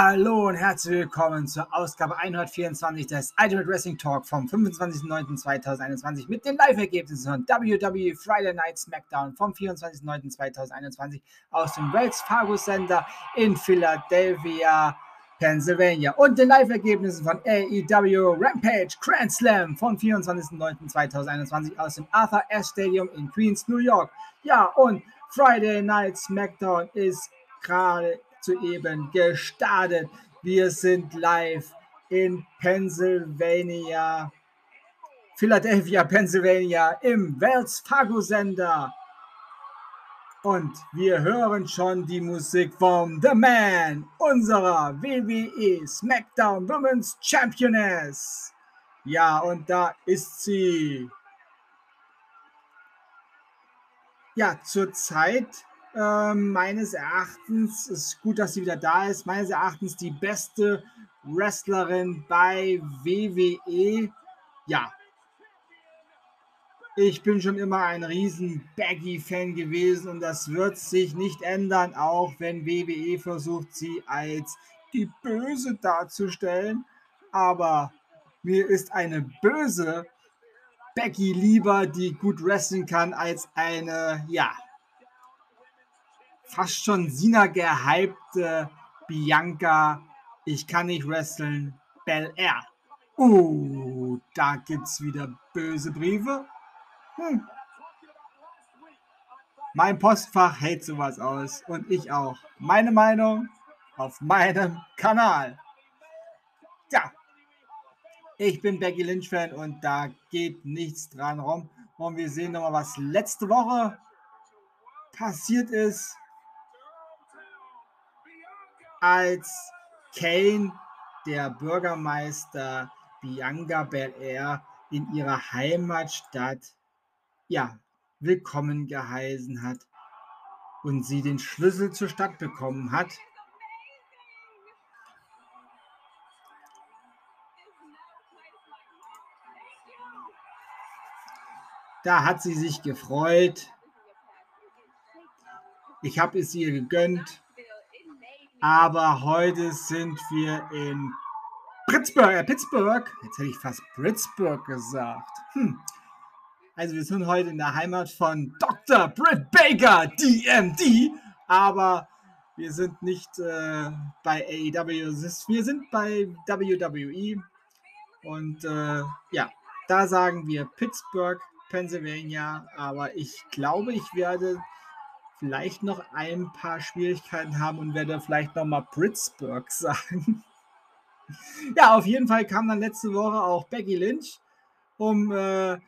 Hallo und herzlich willkommen zur Ausgabe 124 des Ultimate Wrestling Talk vom 25.09.2021 mit den Live-Ergebnissen von WWE Friday Night SmackDown vom 24.09.2021 aus dem Wells Fargo Center in Philadelphia, Pennsylvania und den Live-Ergebnissen von AEW Rampage Grand Slam vom 24.09.2021 aus dem Arthur Ashe Stadium in Queens, New York. Ja, und Friday Night SmackDown ist gerade soeben gestartet. Wir sind live in Pennsylvania, Philadelphia, Pennsylvania im Wells Fargo Sender. Und wir hören schon die Musik vom The Man, unserer WWE SmackDown Women's Championess. Ja, und da ist sie. Ja, zurzeit äh, meines Erachtens ist gut, dass sie wieder da ist. Meines Erachtens die beste Wrestlerin bei WWE. Ja. Ich bin schon immer ein riesen Baggy-Fan gewesen und das wird sich nicht ändern, auch wenn WWE versucht, sie als die Böse darzustellen. Aber mir ist eine böse Becky lieber, die gut wrestlen kann, als eine, ja, fast schon Sina gehypte Bianca, ich kann nicht wresteln, Bel Air. Oh, da gibt's wieder böse Briefe. Hm. Mein Postfach hält sowas aus und ich auch. Meine Meinung auf meinem Kanal. Ja, ich bin Becky Lynch Fan und da geht nichts dran rum. Und wir sehen nochmal, was letzte Woche passiert ist als Kane, der Bürgermeister Bianca Belair, in ihrer Heimatstadt ja, willkommen geheißen hat und sie den Schlüssel zur Stadt bekommen hat. Da hat sie sich gefreut. Ich habe es ihr gegönnt. Aber heute sind wir in Pittsburgh, äh, Pittsburgh. Jetzt hätte ich fast Pittsburgh gesagt. Hm. Also wir sind heute in der Heimat von Dr. Britt Baker, DMD. Aber wir sind nicht äh, bei AEW, wir sind bei WWE. Und äh, ja, da sagen wir Pittsburgh, Pennsylvania. Aber ich glaube, ich werde vielleicht noch ein paar Schwierigkeiten haben und werde vielleicht noch mal Pittsburgh sagen. ja, auf jeden Fall kam dann letzte Woche auch Becky Lynch, um äh,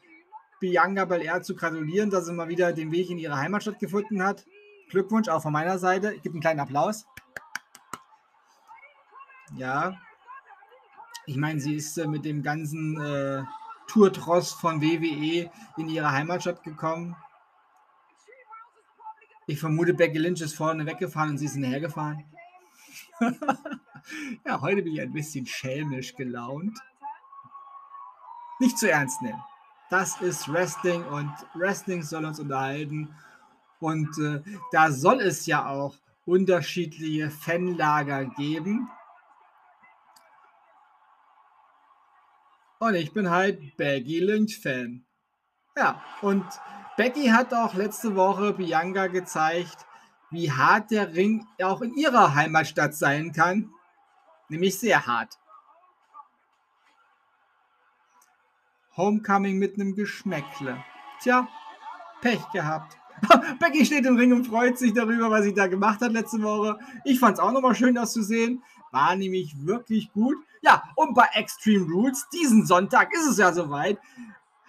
Bianca Belair zu gratulieren, dass sie mal wieder den Weg in ihre Heimatstadt gefunden hat. Glückwunsch auch von meiner Seite. Ich gebe einen kleinen Applaus. Ja. Ich meine, sie ist äh, mit dem ganzen äh, Tourtross von WWE in ihre Heimatstadt gekommen. Ich vermute, Becky Lynch ist vorne weggefahren und sie ist hinterhergefahren. ja, heute bin ich ein bisschen schelmisch gelaunt. Nicht zu ernst nehmen. Das ist Wrestling und Wrestling soll uns unterhalten. Und äh, da soll es ja auch unterschiedliche Fanlager geben. Und ich bin halt Becky Lynch-Fan. Ja, und Becky hat auch letzte Woche Bianca gezeigt, wie hart der Ring auch in ihrer Heimatstadt sein kann. Nämlich sehr hart. Homecoming mit einem Geschmäckle. Tja, Pech gehabt. Becky steht im Ring und freut sich darüber, was sie da gemacht hat letzte Woche. Ich fand es auch nochmal schön, das zu sehen. War nämlich wirklich gut. Ja, und bei Extreme Rules, diesen Sonntag ist es ja soweit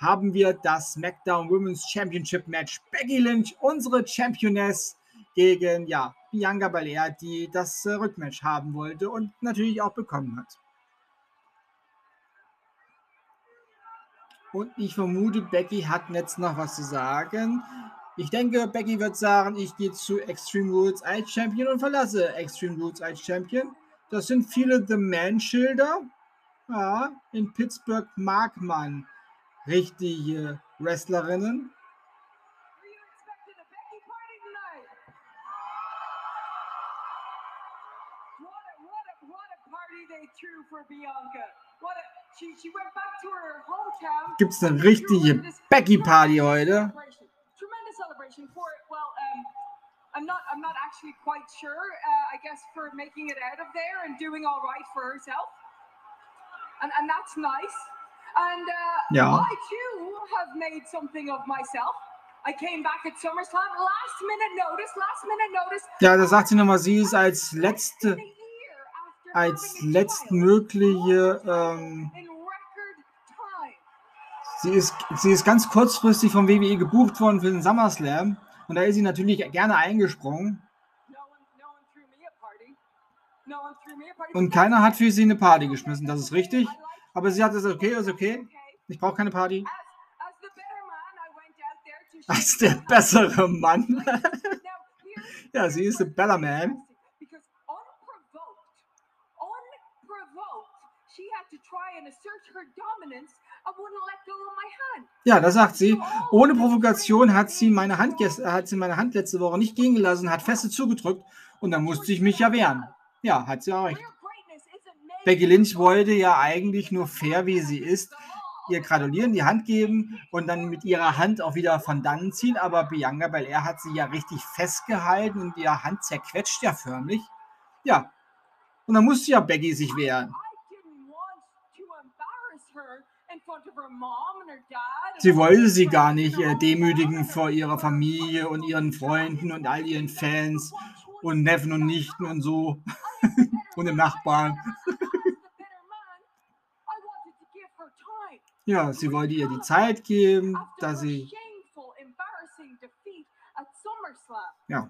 haben wir das SmackDown Women's Championship Match. Becky Lynch, unsere Championess, gegen ja, Bianca Belair, die das äh, Rückmatch haben wollte und natürlich auch bekommen hat. Und ich vermute, Becky hat jetzt noch was zu sagen. Ich denke, Becky wird sagen, ich gehe zu Extreme Rules als Champion und verlasse Extreme Rules als Champion. Das sind viele The Man-Schilder. Ja, in Pittsburgh mag man richtige Wrestlerinnen. Gibt es eine richtige Becky Party heute? I'm not I'm not actually quite sure. Uh, I guess for making it out of there and doing all right for herself, and and that's nice. And uh, Ja. I too have made something of myself. I came back at SummerSlam, last minute notice, last minute notice. Ja, da sagt sie nochmal, sie ist als letzte, als letztmögliche, ähm, sie ist, sie ist ganz kurzfristig vom WWE gebucht worden für den SummerSlam. Und da ist sie natürlich gerne eingesprungen. Und keiner hat für sie eine Party geschmissen, das ist richtig. Aber sie hat gesagt, okay, ist okay. Ich brauche keine Party. Als der bessere Mann. Ja, sie ist the better man. Ja, da sagt sie, ohne Provokation hat sie meine Hand, hat sie meine Hand letzte Woche nicht gehen gelassen, hat feste zugedrückt und dann musste ich mich ja wehren. Ja, hat sie auch recht. Real greatness isn't made Becky Lynch wollte ja eigentlich nur fair, wie sie ist, ihr gratulieren, die Hand geben und dann mit ihrer Hand auch wieder von dannen ziehen. Aber Bianca Belair hat sie ja richtig festgehalten und ihre Hand zerquetscht ja förmlich. Ja. Und dann musste ja Becky sich wehren. Sie wollte sie gar nicht äh, demütigen vor ihrer Familie und ihren Freunden und all ihren Fans und Neffen und Nichten und so und dem Nachbarn. Ja, sie wollte ihr die Zeit geben, dass sie Ja.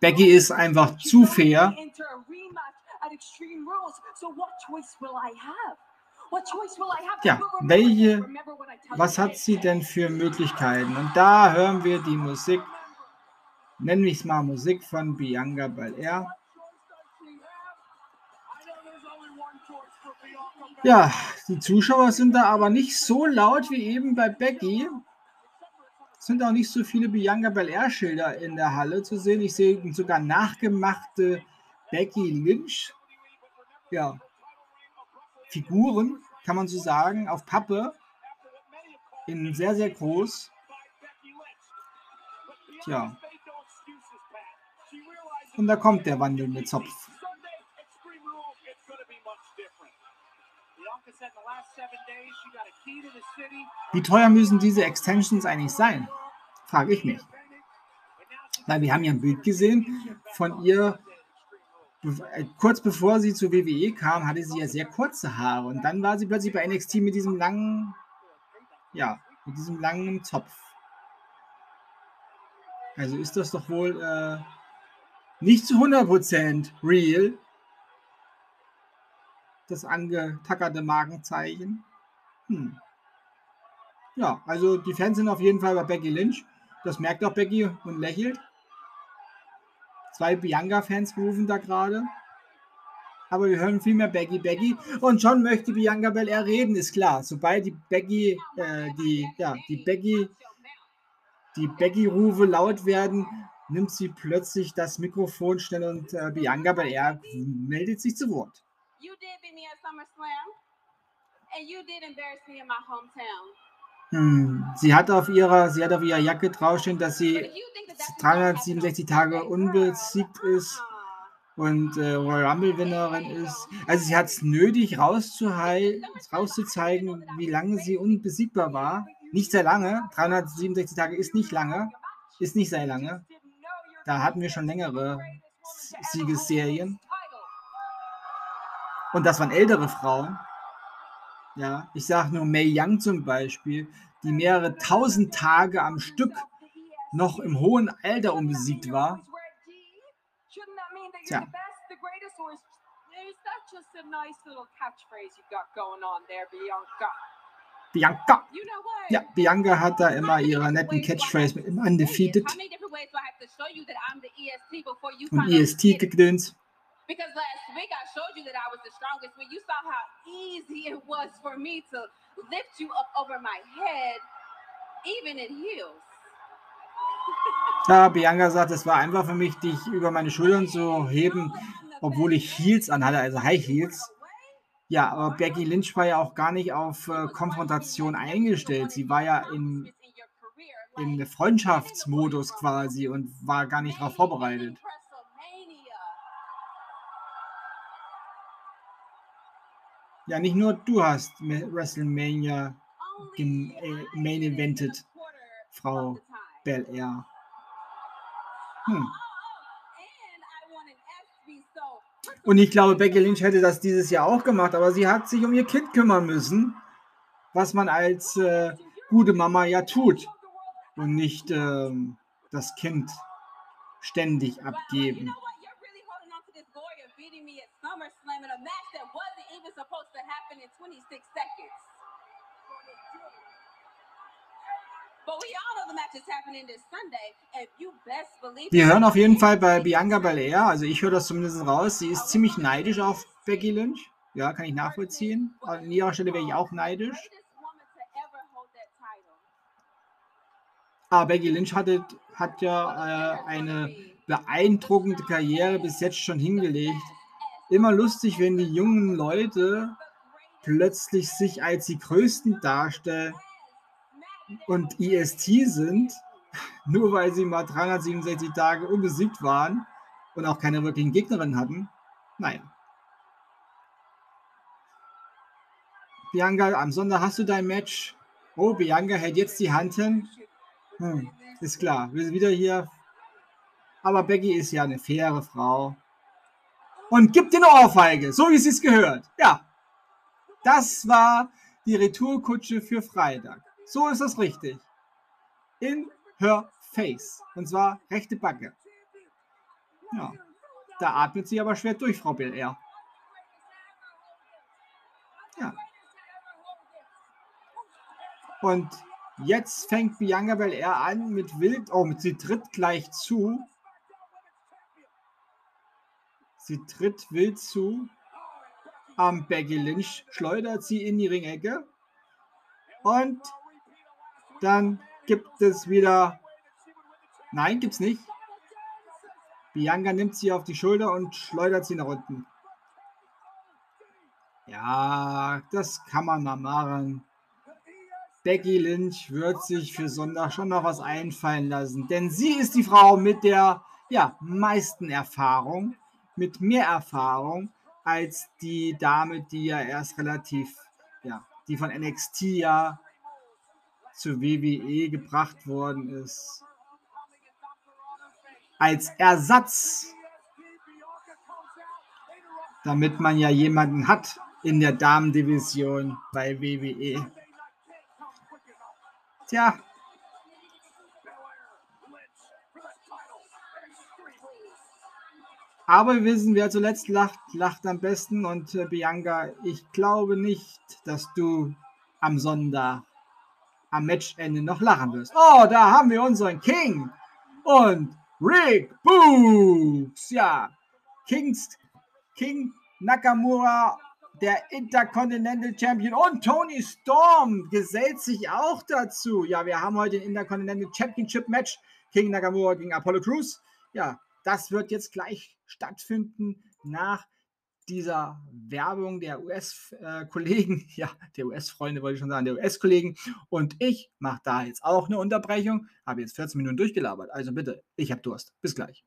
Becky ist einfach zu fair. Ja, welche- Was hat sie denn für Möglichkeiten? Und da hören wir die Musik, nenne ich es mal Musik von Bianca Belair. Ja, die Zuschauer sind da aber nicht so laut wie eben bei Becky. Es sind auch nicht so viele Bianca Belair-Schilder in der Halle zu sehen. Ich sehe sogar nachgemachte Becky Lynch. Ja, Figuren, kann man so sagen, auf Pappe. In sehr, sehr groß. Tja. Und da kommt der wandelnde Zopf. Wie teuer müssen diese Extensions eigentlich sein? Frage ich mich. Weil wir haben ja ein Bild gesehen von ihr, äh, kurz bevor sie zur WWE kam, hatte sie ja sehr kurze Haare. Und dann war sie plötzlich bei NXT mit diesem langen, ja, mit diesem langen Zopf. Also ist das doch wohl äh, nicht zu 100% real. Das angetackerte Markenzeichen. Hm. Ja, also die Fans sind auf jeden Fall bei Becky Lynch. Das merkt auch Becky und lächelt. Zwei Bianca-Fans rufen da gerade. Aber wir hören viel mehr Becky, Becky. Und John möchte Bianca Belair reden, ist klar. Sobald die Becky, äh, die, ja, die Becky, die Becky-Rufe laut werden, nimmt sie plötzlich das Mikrofon schnell und äh, Bianca Belair meldet sich zu Wort. You did beat me at SummerSlam, and you did embarrass me in my hometown. Hm. Sie hat auf ihrer, sie hat auf ihrer Jacke draufstehen, dass sie if you think that that's 367 Tage unbesiegt ist und äh, Royal Rumble-Winnerin ist. Also sie hat es nötig rauszuzeigen, wie lange sie unbesiegbar war. Nicht sehr lange. 367 Tage ist nicht lange. Ist nicht sehr lange. Da hatten wir schon längere Siegesserien. Und das waren ältere Frauen. Ja, ich sage nur May Young zum Beispiel, die mehrere tausend Tage am Stück noch im hohen Alter unbesiegt war. Tja. Bianca. Ja, Bianca hat da immer ihre netten Catchphrase mit im Undefeated und E EST-Gedöns. Because last week I showed you that I was the strongest when you saw how easy it was for me to lift you up over my head, even in heels. Ja, Bianca sagt, es war einfach für mich, dich über meine Schultern zu heben, obwohl ich Heels anhatte, also High Heels. Ja, aber Becky Lynch war ja auch gar nicht auf äh, Konfrontation eingestellt. Sie war ja in, in Freundschaftsmodus quasi und war gar nicht darauf vorbereitet. Ja, nicht nur du hast WrestleMania äh, Main Evented, Frau Bel Air. Hm. Und ich glaube, Becky Lynch hätte das dieses Jahr auch gemacht, aber sie hat sich um ihr Kind kümmern müssen, was man als äh, gute Mama ja tut und nicht äh, das Kind ständig abgeben. Wir hören auf jeden Fall bei Bianca Belair, also ich höre das zumindest raus, sie ist ziemlich neidisch auf Becky Lynch. Ja, kann ich nachvollziehen. An ihrer Stelle wäre ich auch neidisch. Aber Becky Lynch hatte, hat ja äh, eine beeindruckende Karriere bis jetzt schon hingelegt. Immer lustig, wenn die jungen Leute plötzlich sich als die Größten darstellen und IST sind, nur weil sie mal 367 Tage unbesiegt waren und auch keine wirklichen Gegnerinnen hatten. Naja. Bianca, am Sonntag hast du dein Match. Oh, Bianca hält jetzt die Hand hin. Hm, ist klar, wir sind wieder hier. Aber Becky ist ja eine faire Frau. Und gibt den Ohrfeige, so wie sie es gehört. Ja, das war die Retourkutsche für Freitag. So ist das richtig. In her face. Und zwar rechte Backe. Ja. Da atmet sie aber schwer durch, Frau Belair. Ja. Und jetzt fängt Bianca Belair an mit Wild. Oh, sie tritt gleich zu. Sie tritt wild zu. Am Becky Lynch schleudert sie in die Ringecke. Und dann gibt es wieder. Nein, gibt's nicht. Bianca nimmt sie auf die Schulter und schleudert sie nach unten. Ja, das kann man mal machen. Becky Lynch wird sich für Sonntag schon noch was einfallen lassen, denn sie ist die Frau mit der ja, meisten Erfahrung, mit mehr Erfahrung als die Dame, die ja erst relativ, ja, die von NXT ja zu WWE gebracht worden ist. Als Ersatz, damit man ja jemanden hat in der Damendivision bei WWE. Tja. Aber wir wissen, wer zuletzt lacht, lacht am besten. Und äh, Bianca, ich glaube nicht, dass du am Sonntag am Matchende noch lachen wirst. Oh, da haben wir unseren King und Rick Books. Ja, Kings, King Nakamura, der Intercontinental Champion und Tony Storm gesellt sich auch dazu. Ja, wir haben heute ein Intercontinental Championship Match. King Nakamura gegen Apollo Crews. Ja, das wird jetzt gleich stattfinden nach dieser Werbung der US-Kollegen, ja, der US-Freunde wollte ich schon sagen, der US-Kollegen. Und ich mache da jetzt auch eine Unterbrechung. Habe jetzt 14 Minuten durchgelabert. Also bitte, ich habe Durst. Bis gleich.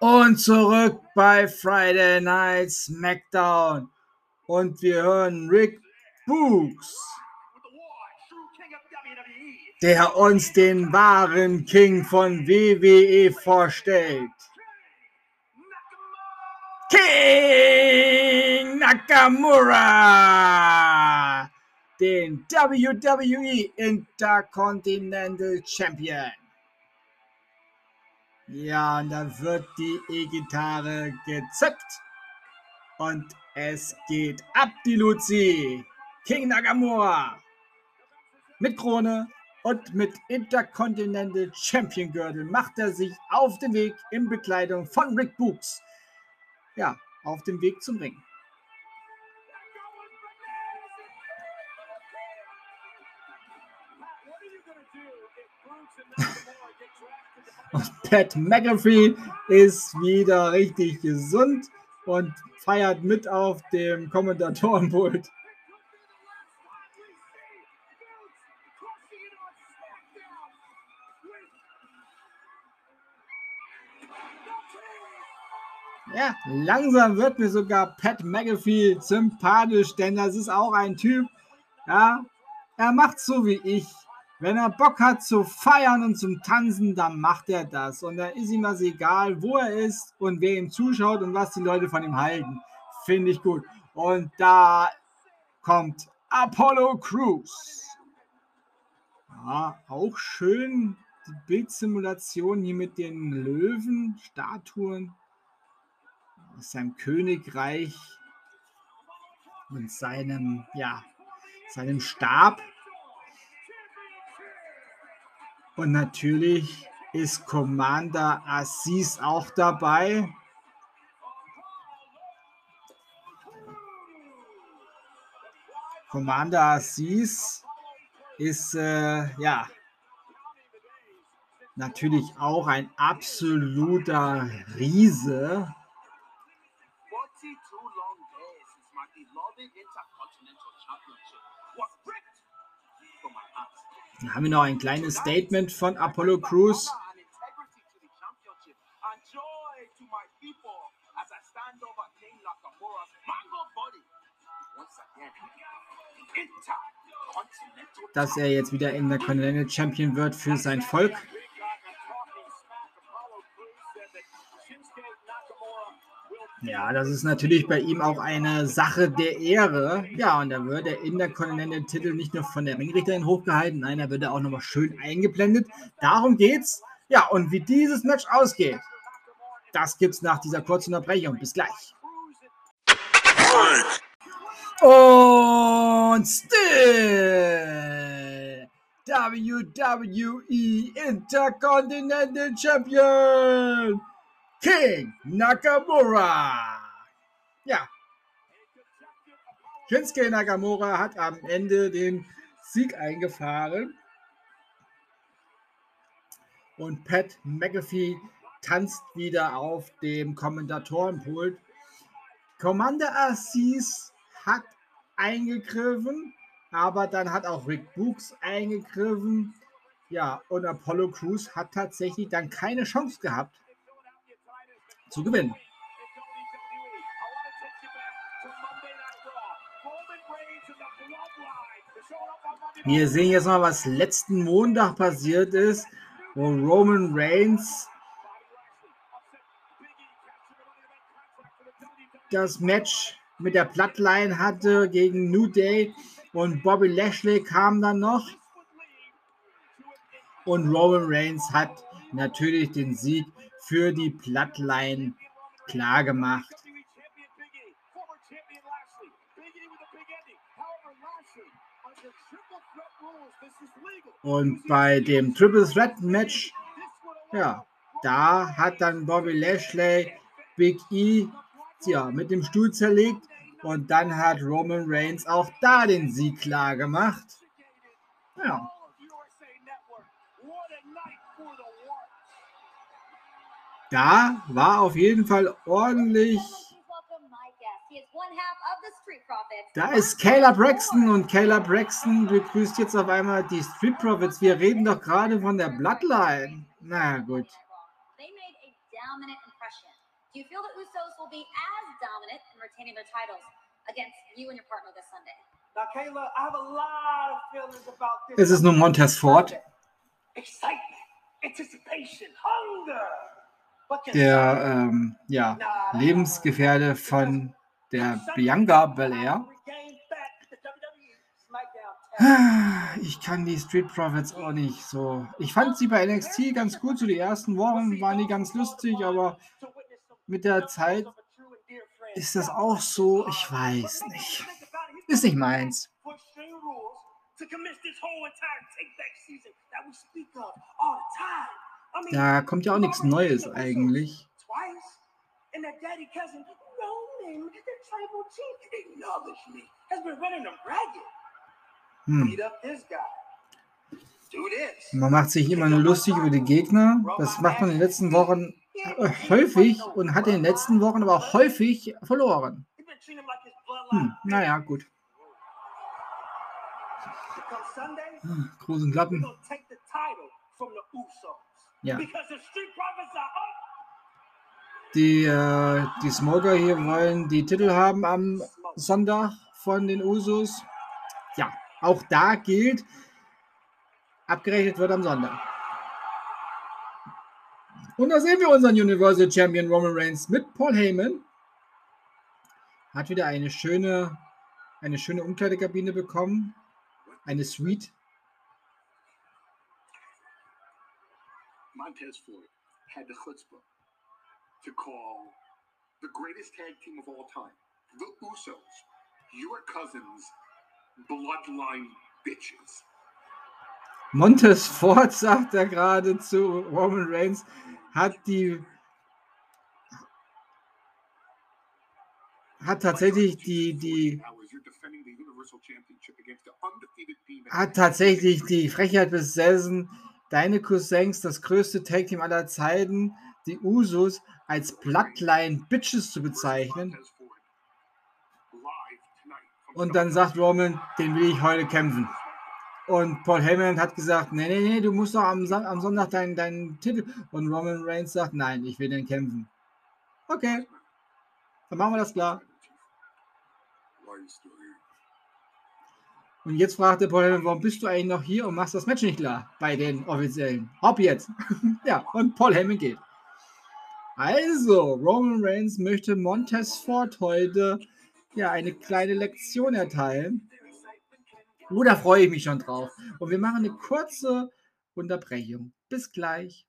Und zurück bei Friday Night SmackDown. Und wir hören Rick Books, der uns den wahren King von WWE vorstellt. King Nakamura, den WWE Intercontinental Champion. Ja, und da wird die E-Gitarre gezückt und es geht ab die Luzi. King Nakamura mit Krone und mit Intercontinental Champion Gürtel macht er sich auf den Weg in Bekleidung von Rick Books ja, auf dem Weg zum Ring. Und Pat McAfee ist wieder richtig gesund. und feiert mit auf dem Kommentatorenpult. Ja, langsam wird mir sogar Pat McAfee sympathisch, denn das ist auch ein Typ, ja, er macht so wie ich. Wenn er Bock hat zu feiern und zum Tanzen, dann macht er das. Und da ist ihm das egal, wo er ist und wer ihm zuschaut und was die Leute von ihm halten. Finde ich gut. Und da kommt Apollo Crews. Ja, auch schön die Bildsimulation hier mit den Löwen, Statuen aus seinem Königreich und seinem, ja, seinem Stab. Und natürlich ist Commander Assis auch dabei. Commander Assis ist äh, ja natürlich auch ein absoluter Riese. Dann haben wir noch ein kleines Statement von Apollo Crews. Dass er jetzt wieder in der Continental Champion wird für sein Volk. Ja, das ist natürlich bei ihm auch eine Sache der Ehre. Ja, und da wird der Intercontinental-Titel nicht nur von der Ringrichterin hochgehalten, nein, da wird er auch nochmal schön eingeblendet. Darum geht's. Ja, und wie dieses Match ausgeht, das gibt's nach dieser kurzen Unterbrechung. Bis gleich. Und still WWE Intercontinental Champion King Nakamura. Ja. Shinsuke Nakamura hat am Ende den Sieg eingefahren. Und Pat McAfee tanzt wieder auf dem Kommentatorenpult. Commander Assis hat eingegriffen, aber dann hat auch Rick Books eingegriffen. Ja, und Apollo Crews hat tatsächlich dann keine Chance gehabt zu gewinnen. Wir sehen jetzt mal, was letzten Montag passiert ist, wo Roman Reigns das Match mit der Bloodline hatte gegen New Day und Bobby Lashley kam dann noch. Und Roman Reigns hat natürlich den Sieg für die Bloodline klargemacht. Und bei dem Triple Threat Match, ja, da hat dann Bobby Lashley Big E ja, mit dem Stuhl zerlegt und dann hat Roman Reigns auch da den Sieg klar gemacht. Ja. Da war auf jeden Fall ordentlich. Da ist Kayla Braxton und Kayla Braxton begrüßt jetzt auf einmal die Street Profits. Wir reden doch gerade von der Bloodline. Na gut. Do you feel the Usos will be as dominant in retaining their titles against you and your partner this Sunday? Now, Kayla, I have a lot of feelings about this. Es ist nur Montez Ford. Excitement, anticipation, hunger der ähm, ja, Lebensgefährde von der Bianca Belair. Ich kann die Street Profits auch nicht so. Ich fand sie bei NXT ganz gut. So die ersten Wochen waren die ganz lustig, aber mit der Zeit ist das auch so. Ich weiß nicht. Ist nicht meins. Da kommt ja auch nichts Neues eigentlich. Hm. Man macht sich immer nur lustig über die Gegner. Das macht man in den letzten Wochen äh, häufig und hat in den letzten Wochen aber auch häufig verloren. Hm, naja, gut. Hm, großen Klappen. Ja. Die, äh, die Smoker hier wollen die Titel haben am Sonntag von den Usos. Ja, auch da gilt, abgerechnet wird am Sonntag. Und da sehen wir unseren Universal Champion Roman Reigns mit Paul Heyman. Hat wieder eine schöne, eine schöne Umkleidekabine bekommen. Eine Suite. Montez Ford had the chutzpah to call the greatest tag team of all time, the Usos, your cousins, bloodline bitches. Montez Ford sagt er gerade zu Roman Reigns, hat die hat tatsächlich die die hat tatsächlich die Frechheit besessen, deine Cousins, das größte Tag Team aller Zeiten, die Usos als Bloodline Bitches zu bezeichnen. Und dann sagt Roman, den will ich heute kämpfen. Und Paul Heyman hat gesagt, nee, nee, nee, du musst doch am, am Sonntag deinen, deinen Titel. Und Roman Reigns sagt, nein, ich will den kämpfen. Okay, dann machen wir das klar. Und jetzt fragt der Paul warum bist du eigentlich noch hier und machst das Match nicht klar bei den Offiziellen? Hopp jetzt. ja, und Paul Heyman geht. Also, Roman Reigns möchte Montez Ford heute ja eine kleine Lektion erteilen. Oh, da freue ich mich schon drauf. Und wir machen eine kurze Unterbrechung. Bis gleich.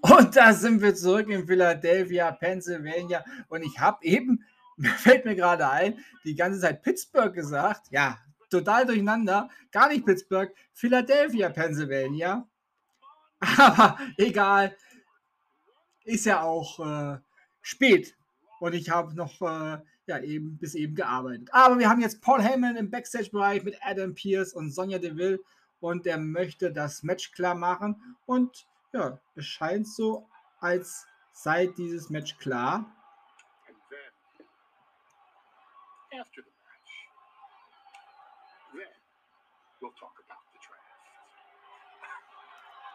Und da sind wir zurück in Philadelphia, Pennsylvania. Und ich habe eben, fällt mir gerade ein, die ganze Zeit Pittsburgh gesagt. Ja, total durcheinander. Gar nicht Pittsburgh, Philadelphia, Pennsylvania. Aber egal. Ist ja auch äh, spät. Und ich habe noch äh, ja, eben bis eben gearbeitet. Aber wir haben jetzt Paul Heyman im Backstage-Bereich mit Adam Pierce und Sonja Deville und der möchte das Match klar machen. Und ja, es scheint so, als sei dieses Match klar.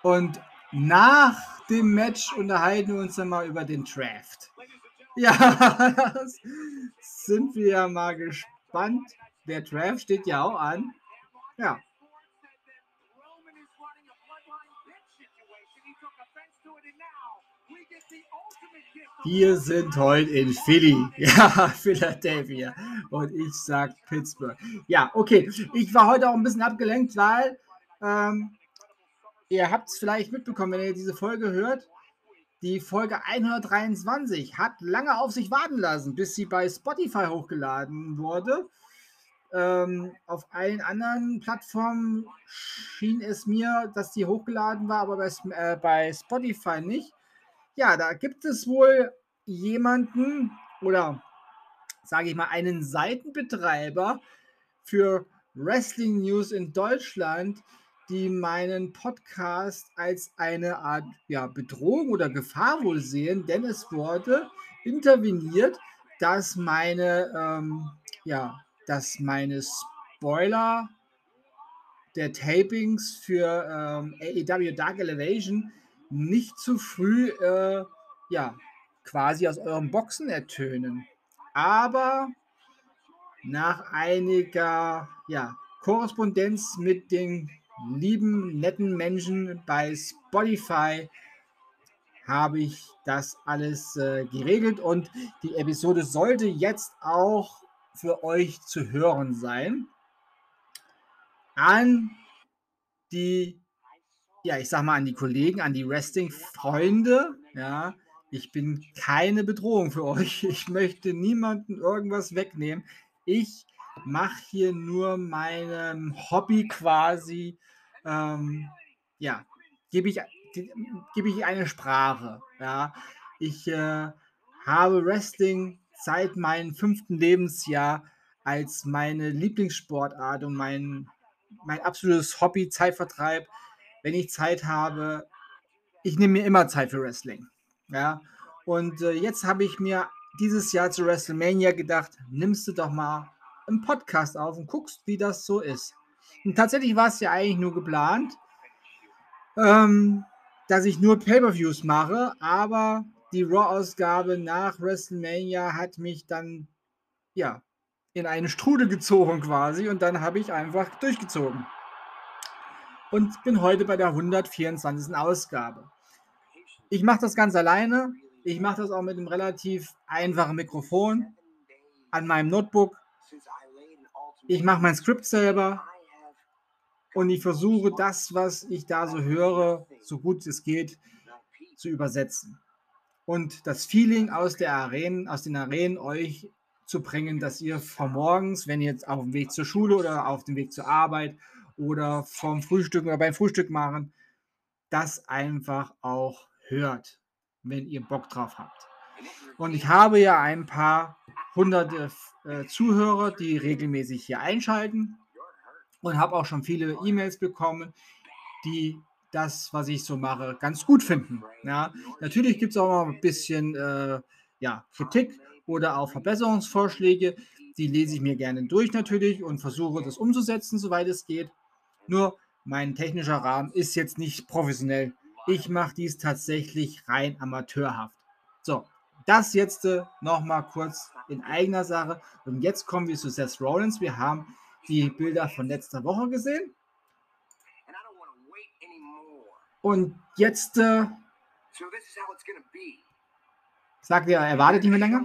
Und nach dem Match unterhalten wir uns dann mal über den Draft. Ja, sind wir ja mal gespannt. Der Draft steht ja auch an. Ja. Wir sind heute in Philly. Ja, Philadelphia. Und ich sag Pittsburgh. Ja, okay. Ich war heute auch ein bisschen abgelenkt, weil ähm, ihr habt es vielleicht mitbekommen, wenn ihr diese Folge hört. Die Folge 123 hat lange auf sich warten lassen, bis sie bei Spotify hochgeladen wurde. Ähm, auf allen anderen Plattformen schien es mir, dass die hochgeladen war, aber bei, äh, bei Spotify nicht. Ja, da gibt es wohl jemanden oder sage ich mal einen Seitenbetreiber für Wrestling News in Deutschland, die meinen Podcast als eine Art ja, Bedrohung oder Gefahr wohl sehen, denn es wurde interveniert, dass meine, ähm, ja, dass meine Spoiler der Tapings für ähm, AEW Dark Elevation nicht zu früh, äh, ja, quasi aus euren Boxen ertönen. Aber nach einiger, ja, Korrespondenz mit den lieben, netten Menschen bei Spotify habe ich das alles äh, geregelt und die Episode sollte jetzt auch für euch zu hören sein. An die, ja, ich sag mal, an die Kollegen, an die Wrestling-Freunde, ja, ich bin keine Bedrohung für euch. Ich möchte niemanden irgendwas wegnehmen. Ich mache hier nur meinem Hobby quasi, ähm, ja, gebe ich, gebe ich eine Sprache. Ja, ich äh, habe Wrestling seit meinem fünften Lebensjahr als meine Lieblingssportart und mein, mein absolutes Hobby, Zeitvertreib. wenn ich Zeit habe, ich nehme mir immer Zeit für Wrestling. Ja, und äh, jetzt habe ich mir dieses Jahr zu WrestleMania gedacht, nimmst du doch mal einen Podcast auf und guckst, wie das so ist. Und tatsächlich war es ja eigentlich nur geplant, ähm, dass ich nur Pay-per-Views mache, aber die Raw-Ausgabe nach WrestleMania hat mich dann ja in eine Strudel gezogen quasi und dann habe ich einfach durchgezogen. Und bin heute bei der 124. Ausgabe. Ich mache das ganz alleine. Ich mache das auch mit einem relativ einfachen Mikrofon an meinem Notebook. Ich mache mein Skript selber und ich versuche das, was ich da so höre, so gut es geht, zu übersetzen. Und das Feeling aus der Arenen, aus den Arenen euch zu bringen, dass ihr von morgens, wenn ihr jetzt auf dem Weg zur Schule oder auf dem Weg zur Arbeit oder vom Frühstück oder beim Frühstück machen, das einfach auch hört, wenn ihr Bock drauf habt. Und ich habe ja ein paar hunderte äh, Zuhörer, die regelmäßig hier einschalten und habe auch schon viele E-Mails bekommen, die das, was ich so mache, ganz gut finden. Ja, natürlich gibt es auch mal ein bisschen äh, ja, Kritik oder auch Verbesserungsvorschläge. Die lese ich mir gerne durch natürlich und versuche das umzusetzen, soweit es geht. Nur mein technischer Rahmen ist jetzt nicht professionell. Ich mache dies tatsächlich rein amateurhaft. So, das jetzt äh, nochmal kurz in eigener Sache. Und jetzt kommen wir zu Seth Rollins. Wir haben die Bilder von letzter Woche gesehen. Und jetzt äh, sagt er, er wartet nicht mehr länger.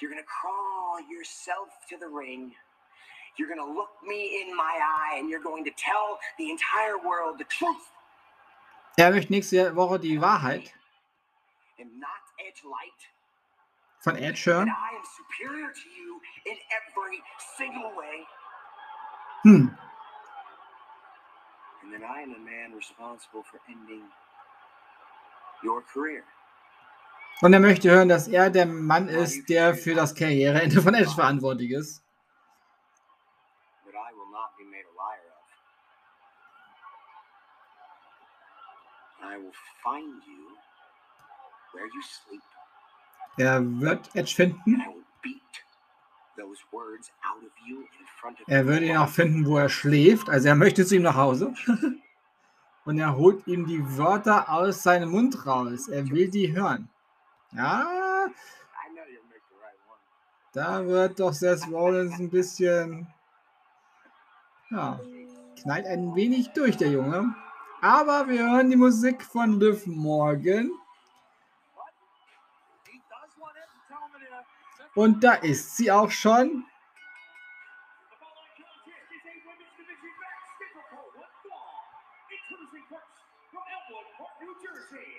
You're gonna crawl yourself to the ring. You're gonna look me in my eye and you're going to tell the entire world the truth. Er möchte nächste Woche die Wahrheit von Edge hören. Hm. And that I am the man responsible for ending your career. Und er möchte hören, dass er der Mann ist, der für das Karriereende von Edge verantwortlich ist. Er wird Edge finden. Er würde ihn auch finden, wo er schläft. Also er möchte zu ihm nach Hause. Und er holt ihm die Wörter aus seinem Mund raus. Er will die hören. Ja. Da wird doch Seth Rollins ein bisschen. Ja. Knallt ein wenig durch, der Junge. Aber wir hören die Musik von Liv Morgan. Und da ist sie auch schon.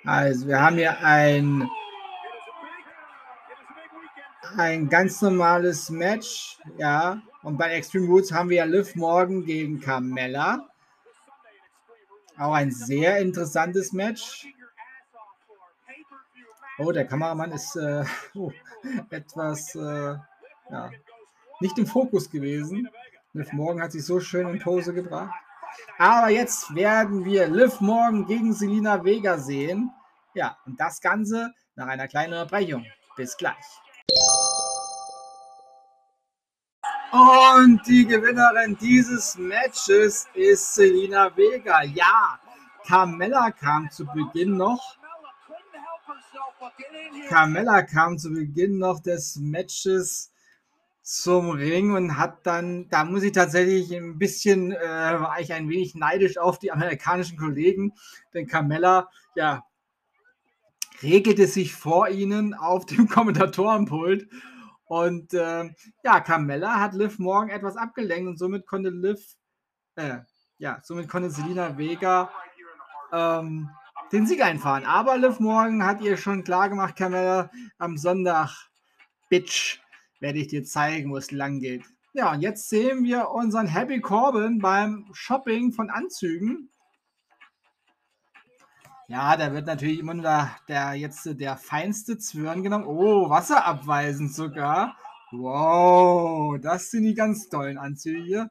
Also wir haben hier ein, ein ganz normales Match, ja. Und bei Extreme Roots haben wir ja Liv Morgan gegen Carmella. Auch ein sehr interessantes Match. Oh, der Kameramann ist äh, oh, etwas äh, ja, nicht im Fokus gewesen. Liv Morgan hat sich so schön in Pose gebracht. Aber jetzt werden wir Liv Morgan gegen Selina Vega sehen. Ja, und das Ganze nach einer kleinen Unterbrechung. Bis gleich. Und die Gewinnerin dieses Matches ist Selina Vega. Ja, Carmella kam zu Beginn noch. Carmella kam zu Beginn noch des Matches zum Ring und hat dann, da muss ich tatsächlich ein bisschen, äh, war ich ein wenig neidisch auf die amerikanischen Kollegen, denn Carmella, ja, regelte sich vor ihnen auf dem Kommentatorenpult und äh, ja, Carmella hat Liv morgen etwas abgelenkt und somit konnte Liv, äh, ja, somit konnte Selina Vega ähm, den Sieg einfahren. Aber Liv Morgan hat ihr schon klar gemacht, Carmella, am Sonntag, Bitch, werde ich dir zeigen, wo es lang geht. Ja, und jetzt sehen wir unseren Happy Corbin beim Shopping von Anzügen. Ja, da wird natürlich immer nur der, der jetzt der feinste Zwirn genommen. Oh, wasserabweisend sogar. Wow, das sind die ganz tollen Anzüge.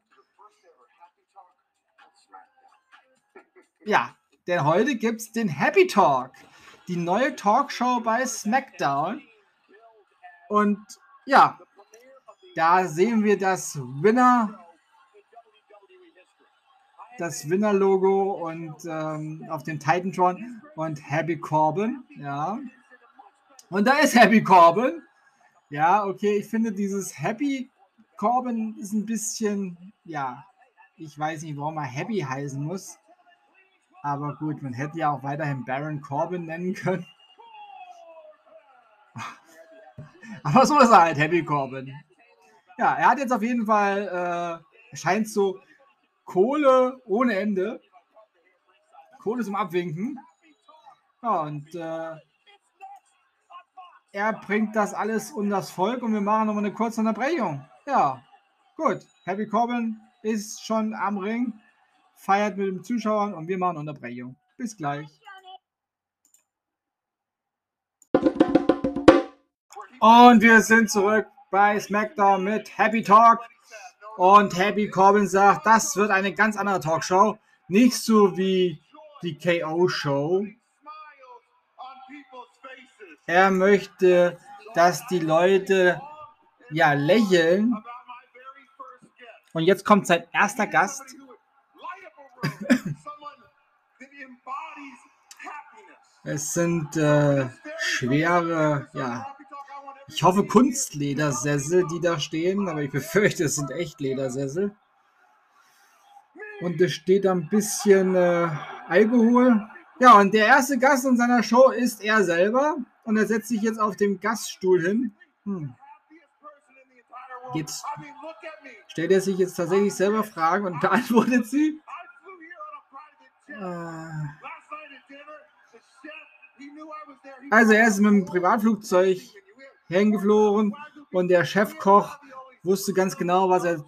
ja, denn heute gibt es den Happy Talk, die neue Talkshow bei SmackDown. Und ja, da sehen wir das Winner, das Winner-Logo und ähm, auf dem Titantron und Happy Corbin, ja. Und da ist Happy Corbin. Ja, okay, ich finde dieses Happy Corbin ist ein bisschen, ja, ich weiß nicht, warum er Happy heißen muss. Aber gut, man hätte ja auch weiterhin Baron Corbin nennen können. Aber so ist er halt, Happy Corbin. Ja, er hat jetzt auf jeden Fall, äh, scheint so Kohle ohne Ende. Kohle zum Abwinken. Ja, und äh, er bringt das alles um das Volk und wir machen nochmal eine kurze Unterbrechung. Ja, gut. Happy Corbin ist schon am Ring, feiert mit den Zuschauern und wir machen Unterbrechung. Bis gleich. Und wir sind zurück bei SmackDown mit Happy Talk. Und Happy Corbin sagt, das wird eine ganz andere Talkshow. Nicht so wie die KO-Show. Er möchte, dass die Leute ja lächeln. Und jetzt kommt sein erster Gast. es sind äh, schwere, ja, ich hoffe Kunstledersessel, die da stehen, aber ich befürchte, es sind echt Ledersessel. Und es steht ein bisschen äh, Alkohol. Ja, und der erste Gast in seiner Show ist er selber. Und er setzt sich jetzt auf dem Gaststuhl hin. Hm. Jetzt stellt er sich jetzt tatsächlich selber Fragen und beantwortet sie. Äh. Also er ist mit dem Privatflugzeug hingeflogen und der Chefkoch wusste ganz genau, was er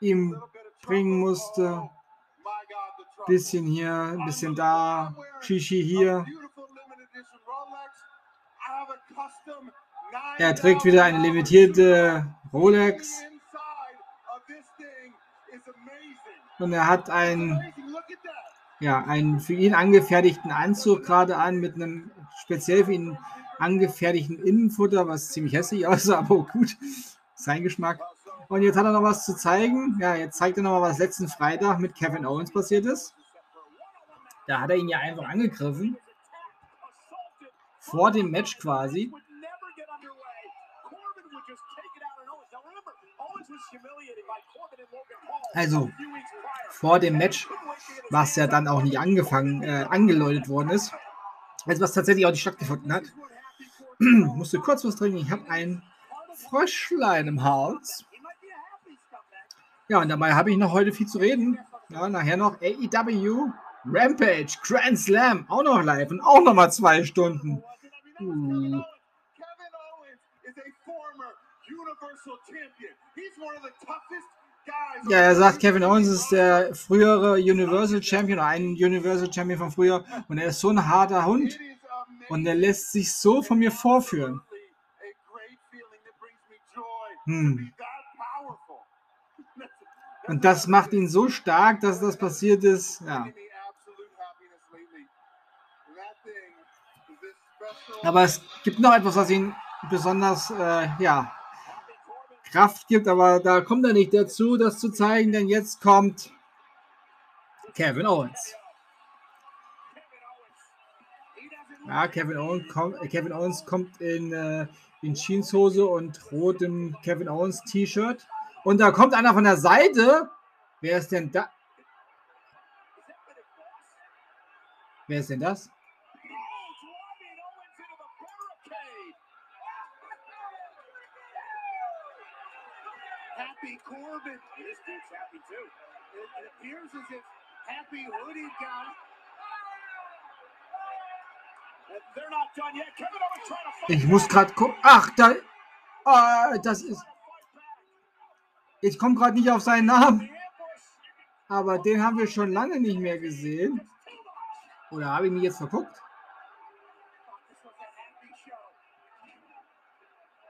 ihm bringen musste. Bisschen hier, ein bisschen da, Shishi hier. Er trägt wieder eine limitierte Rolex. Und er hat einen, ja, einen für ihn angefertigten Anzug gerade an mit einem speziell für ihn angefertigten Innenfutter, was ziemlich hässlich aussah, aber gut, sein Geschmack. Und jetzt hat er noch was zu zeigen. Ja, jetzt zeigt er noch mal, was letzten Freitag mit Kevin Owens passiert ist. Da hat er ihn ja einfach angegriffen. Vor dem Match quasi. Also vor dem Match, was ja dann auch nicht angefangen, äh, angeläutet worden ist. Also was tatsächlich auch nicht stattgefunden hat. Musste kurz was trinken. Ich habe ein Fröschlein im Hals. Ja, und dabei habe ich noch heute viel zu reden. Ja, nachher noch AEW Rampage Grand Slam auch noch live und auch noch mal zwei Stunden. Uh. Ja, er sagt, Kevin Owens ist der frühere Universal Champion, ein Universal Champion von früher und er ist so ein harter Hund. Und er lässt sich so von mir vorführen. Hm. Und das macht ihn so stark, dass das passiert ist. Ja. Aber es gibt noch etwas, was ihn besonders äh, ja, Kraft gibt, aber da kommt er nicht dazu, das zu zeigen, denn jetzt kommt Kevin Owens. Ja, Kevin Owens, kommt, Kevin Owens kommt in, äh, in Jeanshose und rotem Kevin Owens T-Shirt. Und da kommt einer von der Seite. Wer ist denn da? Wer ist denn das? Happy Corbin. This dude's happy too. It, it appears as if Happy hoodie guy ich muss gerade gucken. Ach, da. Oh, das ist. Ich komme gerade nicht auf seinen Namen. Aber den haben wir schon lange nicht mehr gesehen. Oder habe ich mich jetzt verguckt?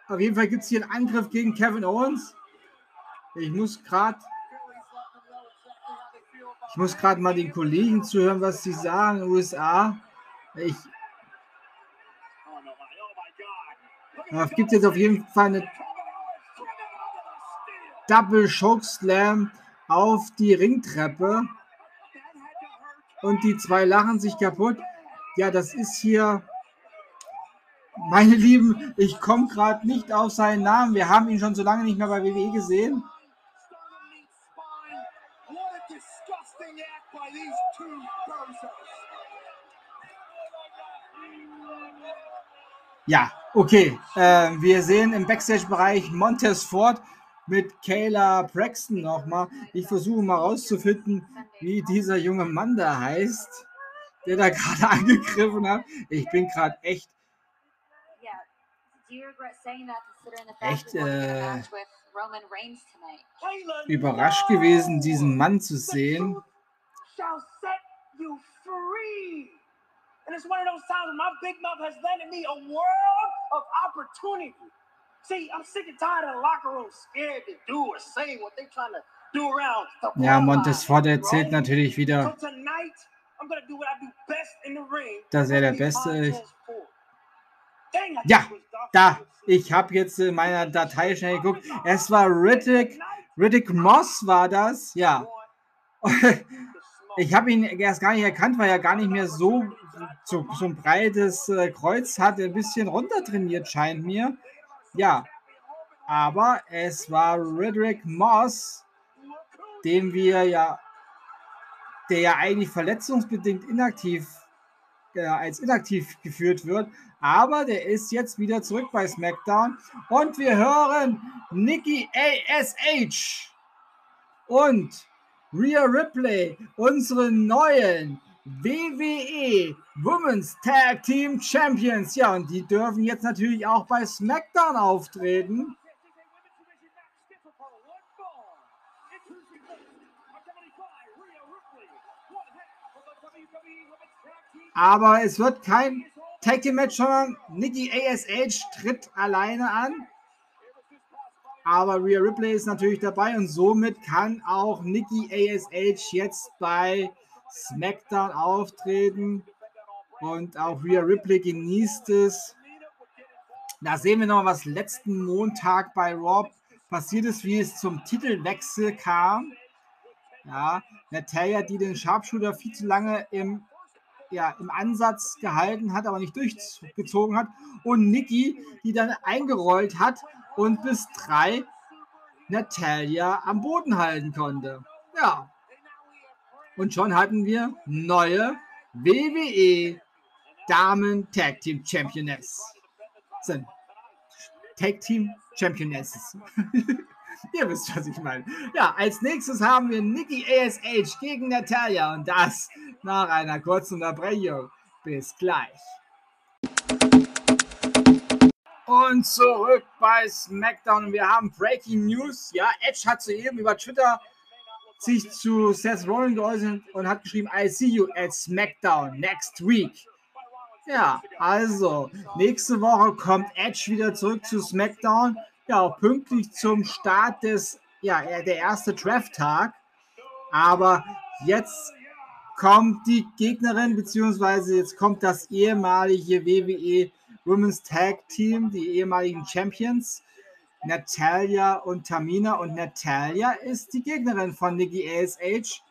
Auf jeden Fall gibt es hier einen Angriff gegen Kevin Owens. Ich muss gerade Ich muss gerade mal den Kollegen zuhören, was sie sagen, USA. Ich, es gibt jetzt auf jeden Fall eine Double Choke Slam auf die Ringtreppe. Und die zwei lachen sich kaputt. Ja, das ist hier meine Lieben, ich komme gerade nicht auf seinen Namen. Wir haben ihn schon so lange nicht mehr bei WWE gesehen. Ja, okay. Äh, wir sehen im Backstage-Bereich Montez Ford mit Kayla Braxton nochmal. Ich versuche mal rauszufinden, wie dieser junge Mann da heißt, der da gerade angegriffen hat. Ich bin gerade echt echt äh, überrascht gewesen, diesen Mann zu sehen. And it's one of those times when my big mouth has landed me a world of opportunity. See, I'm sick and tired of the locker room scared to do or say what they're trying to do around. Ja, Montesfort erzählt natürlich wieder, dass er der Beste ist. Ja, da, ich habe jetzt in meiner Datei schnell geguckt. Es war Riddick, Riddick Moss war das, ja. Ich habe ihn erst gar nicht erkannt, weil er gar nicht mehr so, so, so ein breites äh, Kreuz hat, ein bisschen runtertrainiert scheint mir. Ja, aber es war Riddick Moss, den wir ja, der ja eigentlich verletzungsbedingt inaktiv, äh, als inaktiv geführt wird, aber der ist jetzt wieder zurück bei SmackDown. Und wir hören Nikki ASH und Rhea Ripley, unsere neuen WWE Women's Tag Team Champions. Ja, und die dürfen jetzt natürlich auch bei SmackDown auftreten. Aber es wird kein Tag Team Match schon. Nikki ASH tritt alleine an. Aber Rhea Ripley ist natürlich dabei und somit kann auch Nikki ASH jetzt bei SmackDown auftreten. Und auch Rhea Ripley genießt es. Da sehen wir noch, was letzten Montag bei Raw passiert ist, wie es zum Titelwechsel kam. Ja, Natalia, die den Sharpshooter viel zu lange im ja, im Ansatz gehalten hat, aber nicht durchgezogen hat. Und Nikki, die dann eingerollt hat und bis drei Natalia am Boden halten konnte. Ja. Und schon hatten wir neue WWE Damen Tag Team Championess. Tag Team Championesses. Ihr wisst, was ich meine. Ja, als nächstes haben wir Nikki ASH gegen Natalia und das nach einer kurzen Unterbrechung. Bis gleich. Und zurück bei SmackDown. Wir haben Breaking News. Ja, Edge hat soeben über Twitter sich zu Seth Rollins geäußert und hat geschrieben, I see you at SmackDown next week. Ja, also, nächste Woche kommt Edge wieder zurück zu SmackDown ja auch pünktlich zum Start des, ja, der erste Draft-Tag. Aber jetzt kommt die Gegnerin, beziehungsweise jetzt kommt das ehemalige WWE Women's Tag Team, die ehemaligen Champions, Natalia und Tamina. Und Natalia ist die Gegnerin von Nikki ASH.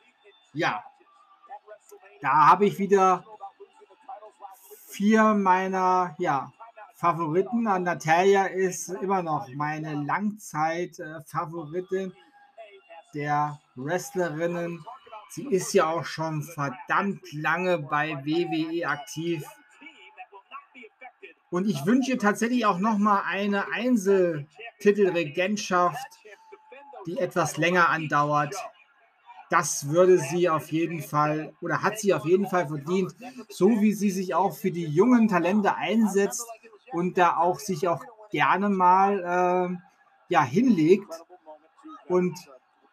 Ja, da habe ich wieder vier meiner, ja, Favoriten. Natalia ist immer noch meine Langzeit-Favoritin der Wrestlerinnen. Sie ist ja auch schon verdammt lange bei WWE aktiv. Und ich wünsche tatsächlich auch noch mal eine Einzeltitelregentschaft, die etwas länger andauert. Das würde sie auf jeden Fall oder hat sie auf jeden Fall verdient, so wie sie sich auch für die jungen Talente einsetzt und da auch sich auch gerne mal äh, ja, hinlegt und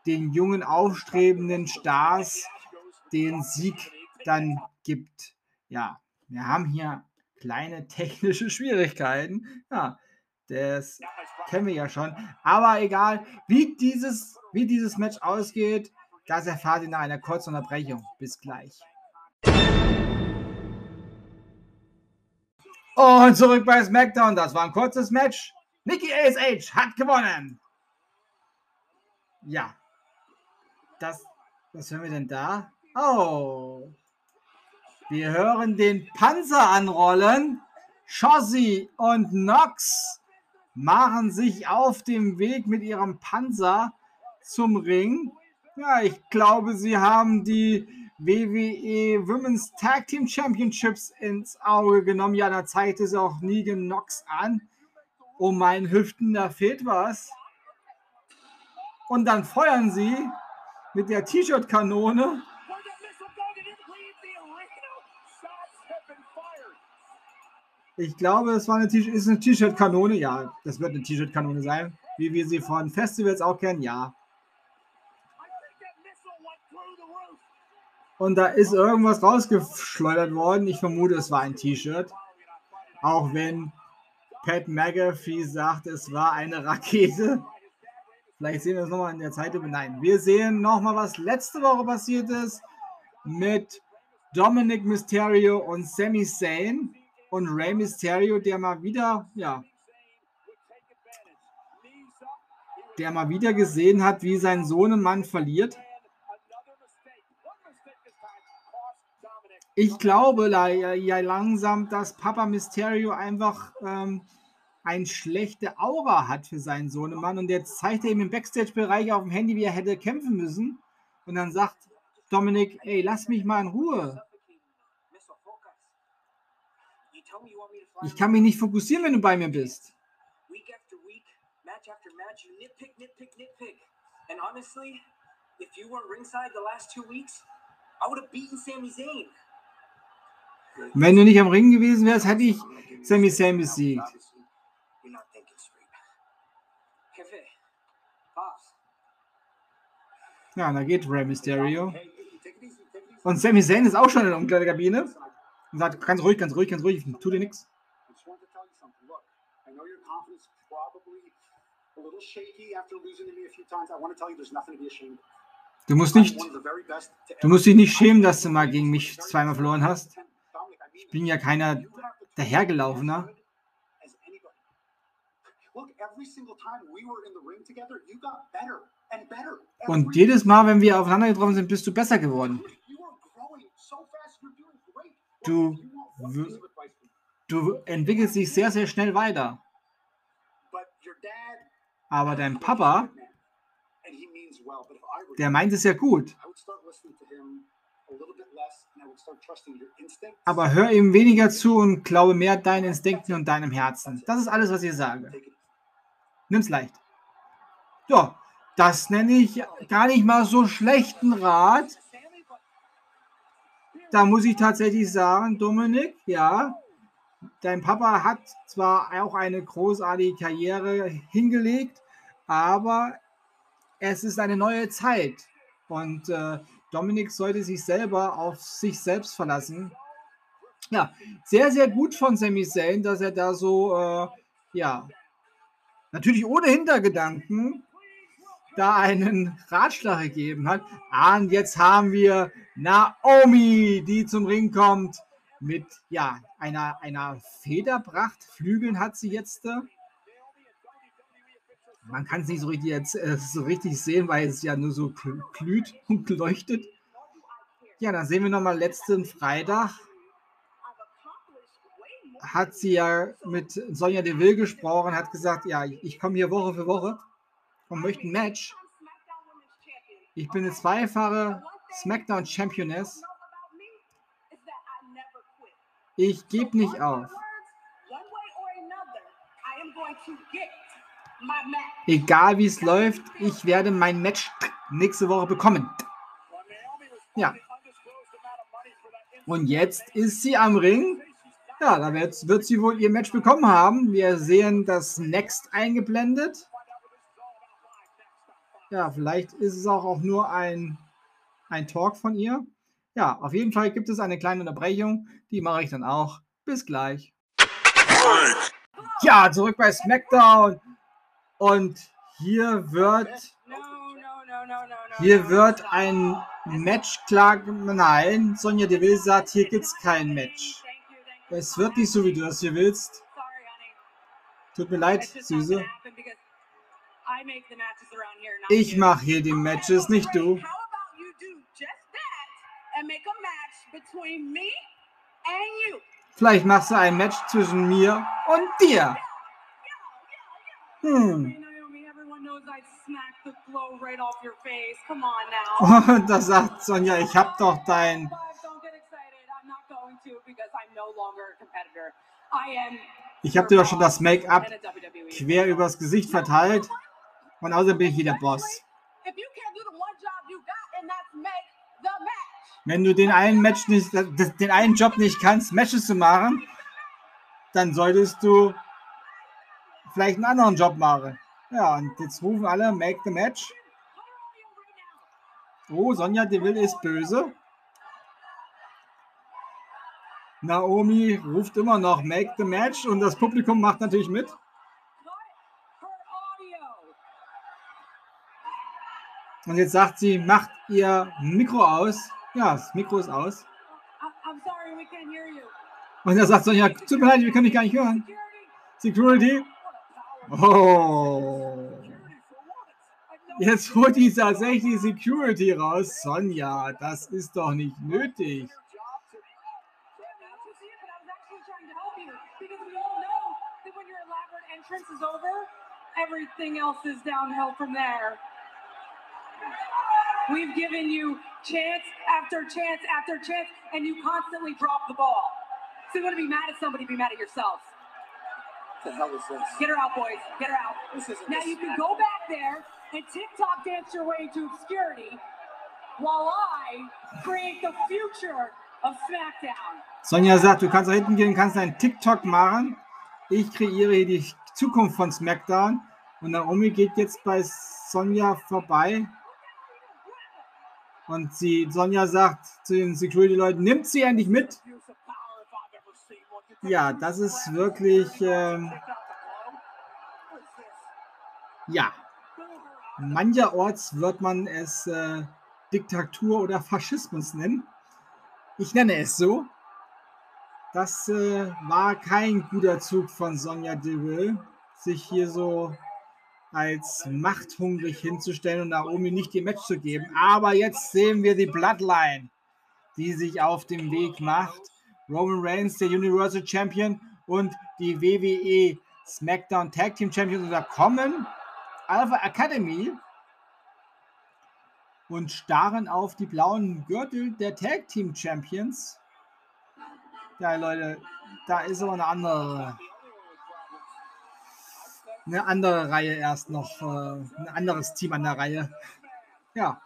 den jungen aufstrebenden Stars den Sieg dann gibt. Ja, wir haben hier kleine technische Schwierigkeiten. Ja, das kennen wir ja schon. Aber egal, wie dieses, wie dieses Match ausgeht, Das erfahrt ihr nach einer kurzen Unterbrechung. Bis gleich. Und zurück bei SmackDown. Das war ein kurzes Match. Nikki ASH hat gewonnen. Ja. Das, was hören wir denn da? Oh. Wir hören den Panzer anrollen. Shozzy und Nox machen sich auf dem Weg mit ihrem Panzer zum Ring. Ja, ich glaube, sie haben die WWE Women's Tag Team Championships ins Auge genommen. Ja, da zeigt es auch Negan Nox an. Oh mein Hüften, da fehlt was. Und dann feuern sie mit der T-Shirt-Kanone. Ich glaube, es war eine T-Shirt-Kanone. Ja, das wird eine T-Shirt-Kanone sein. Wie wir sie von Festivals auch kennen. Ja. Und da ist irgendwas rausgeschleudert worden. Ich vermute, es war ein T-Shirt. Auch wenn Pat McAfee sagt, es war eine Rakete. Vielleicht sehen wir es nochmal in der Zeit. Nein, wir sehen nochmal, was letzte Woche passiert ist mit Dominic Mysterio und Sami Zayn und Rey Mysterio, der mal wieder, ja, der mal wieder gesehen hat, wie sein Sohnemann verliert. Ich glaube ja langsam, dass Papa Mysterio einfach ähm, eine schlechte Aura hat für seinen Sohnemann. Und jetzt zeigt er ihm im Backstage-Bereich auf dem Handy, wie er hätte kämpfen müssen. Und dann sagt Dominik, ey, lass mich mal in Ruhe. Ich kann mich nicht fokussieren, wenn du bei mir bist. And honestly, if you weren't ringside the last two weeks, I would have beaten Sami Zayn. Wenn du nicht am Ring gewesen wärst, hätte ich Sami Zayn besiegt. Ja, da geht Rey Mysterio. Und Sami Zayn ist auch schon in der Umkleidekabine. Und sagt, ganz ruhig, ganz ruhig, ganz ruhig, tu dir nichts. Du musst nicht, du musst dich nicht schämen, dass du mal gegen mich zweimal verloren hast. Ich bin ja keiner dahergelaufener. Und jedes Mal, wenn wir aufeinander getroffen sind, bist du besser geworden. Du, du entwickelst dich sehr, sehr schnell weiter. Aber dein Papa, der meint es ja gut. Aber hör ihm weniger zu und glaube mehr deinen Instinkten und deinem Herzen. Das ist alles, was ich sage. Nimm's leicht. Ja, das nenne ich gar nicht mal so schlechten Rat. Da muss ich tatsächlich sagen, Dominik, ja, dein Papa hat zwar auch eine großartige Karriere hingelegt, aber es ist eine neue Zeit. Und äh, Dominik sollte sich selber auf sich selbst verlassen. Ja, sehr, sehr gut von Sami Zayn, dass er da so, äh, ja, natürlich ohne Hintergedanken da einen Ratschlag gegeben hat. Ah, und jetzt haben wir Naomi, die zum Ring kommt mit ja, einer, einer Federpracht. Flügeln hat sie jetzt. Man kann es nicht so richtig, jetzt, äh, so richtig sehen, weil es ja nur so glüht und leuchtet. Ja, dann sehen wir nochmal letzten Freitag. Hat sie ja mit Sonja Deville gesprochen, hat gesagt, ja, ich komme hier Woche für Woche und möchte ein Match. Ich bin eine zweifache SmackDown Championess. Ich gebe nicht auf. Egal wie es läuft, ich werde mein Match nächste Woche bekommen. Ja. Und jetzt ist sie am Ring. Ja, da wird, wird sie wohl ihr Match bekommen haben. Wir sehen das Next eingeblendet. Ja, vielleicht ist es auch, auch nur ein, ein Talk von ihr. Ja, auf jeden Fall gibt es eine kleine Unterbrechung. Die mache ich dann auch. Bis gleich. Ja, zurück bei SmackDown. Und hier wird Hier wird ein Match klar. Nein, Sonja Deville sagt, hier gibt es kein Match. Es wird nicht so, wie du das hier willst. Tut mir leid, Süße. Ich mache hier die Matches, nicht du. Vielleicht machst du ein Match zwischen mir und dir. Hm. Und da sagt Sonja, ich hab doch dein. Ich hab dir doch schon das Make-up quer übers Gesicht verteilt. Und außerdem bin ich wieder Boss. Wenn du den einen Match nicht, den einen Job nicht kannst, Matches zu machen, dann solltest du vielleicht einen anderen Job machen. Ja, und jetzt rufen alle Make the Match. Oh, Sonja Deville ist böse. Naomi ruft immer noch Make the Match und das Publikum macht natürlich mit. Und jetzt sagt sie, macht ihr Mikro aus. Ja, das Mikro ist aus. Und er sagt Sonja, tut mir leid, wir können dich gar nicht hören. Security? Oh. Jetzt holt die tatsächlich Security raus. Sonja, das ist doch nicht nötig. Everything else is downhill from there. We've given you chance after chance after chance, and you constantly drop the ball. So you want to be mad at somebody, be mad at yourself. the hell is this? Get her out, boys. Get her out. This isn't Now this you can go back there and TikTok dance your way to obscurity while I create the future of SmackDown. Sonja sagt, du kannst da hinten gehen, kannst einen TikTok machen. Ich kreiere hier die Zukunft von SmackDown. Und Naomi geht jetzt bei Sonja vorbei. Und sie, Sonja sagt zu den Security-Leuten, nimmt sie endlich mit. Ja, das ist wirklich, ähm, ja, mancherorts wird man es äh, Diktatur oder Faschismus nennen. Ich nenne es so. Das äh, war kein guter Zug von Sonja Deville, sich hier so als machthungrig hinzustellen und Naomi nicht die Match zu geben. Aber jetzt sehen wir die Bloodline, die sich auf dem Weg macht. Roman Reigns, der Universal Champion und die WWE SmackDown Tag Team Champions und da kommen Alpha Academy und starren auf die blauen Gürtel der Tag Team Champions. Ja, Leute, da ist aber eine andere, eine andere Reihe erst noch, äh, ein anderes Team an der Reihe. Ja.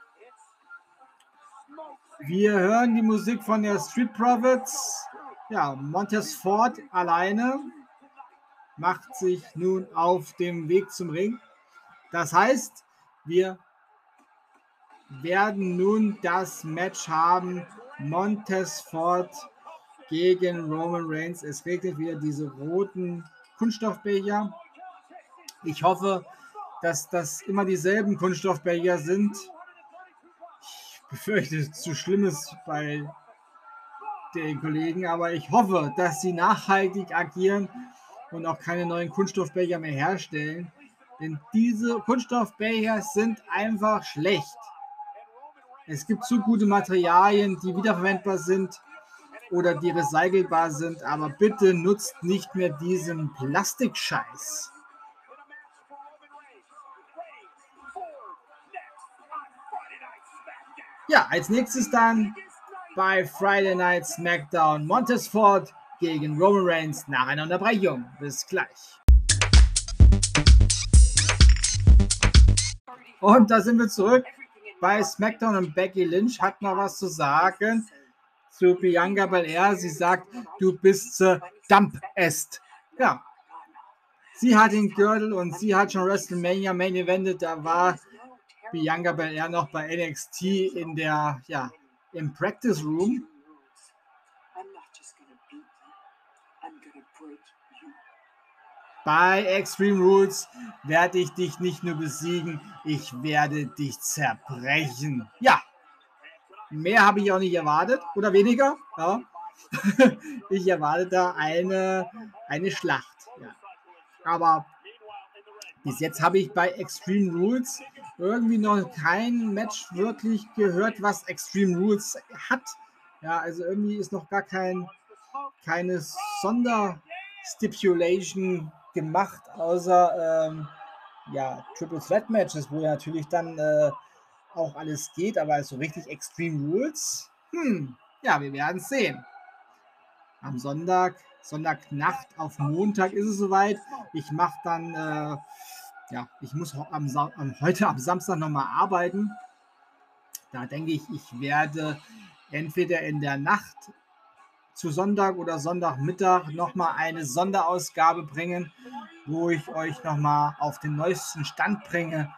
Wir hören die Musik von der Street Profits. Ja, Montez Ford alleine macht sich nun auf dem Weg zum Ring. Das heißt, wir werden nun das Match haben. Montez Ford gegen Roman Reigns. Es regnet wieder diese roten Kunststoffbecher. Ich hoffe, dass das immer dieselben Kunststoffbecher sind. Ich befürchte zu Schlimmes bei den Kollegen, aber ich hoffe, dass sie nachhaltig agieren und auch keine neuen Kunststoffbecher mehr herstellen. Denn diese Kunststoffbecher sind einfach schlecht. Es gibt zu gute Materialien, die wiederverwendbar sind oder die recycelbar sind, aber bitte nutzt nicht mehr diesen Plastikscheiß. Ja, als nächstes dann bei Friday Night SmackDown Montez Ford gegen Roman Reigns nach einer Unterbrechung. Bis gleich. Und da sind wir zurück bei SmackDown und Becky Lynch hat noch was zu sagen zu Bianca Belair. Sie sagt, du bist äh, Dampfest. Ja. Sie hat den Gürtel und sie hat schon WrestleMania Main Eventet. Da war Bianca Belair noch bei NXT in der, ja, im Practice Room. Bei Extreme Rules werde ich dich nicht nur besiegen, ich werde dich zerbrechen. Ja, mehr habe ich auch nicht erwartet oder weniger. Ja. ich erwarte da eine, eine Schlacht. Ja. Aber bis jetzt habe ich bei Extreme Rules irgendwie noch kein Match wirklich gehört, was Extreme Rules hat. Ja, also irgendwie ist noch gar kein, keine Sonderstipulation gemacht, außer ähm, ja, Triple Threat Matches, wo ja natürlich dann äh, auch alles geht, aber so richtig Extreme Rules, hm, ja, wir werden es sehen. Am Sonntag, Sonntagnacht auf Montag ist es soweit. Ich mache dann, äh, ja, ich muss am, am, heute am Samstag nochmal arbeiten. Da denke ich, ich werde entweder in der Nacht zu Sonntag oder Sonntagmittag nochmal eine Sonderausgabe bringen, wo ich euch nochmal auf den neuesten Stand bringe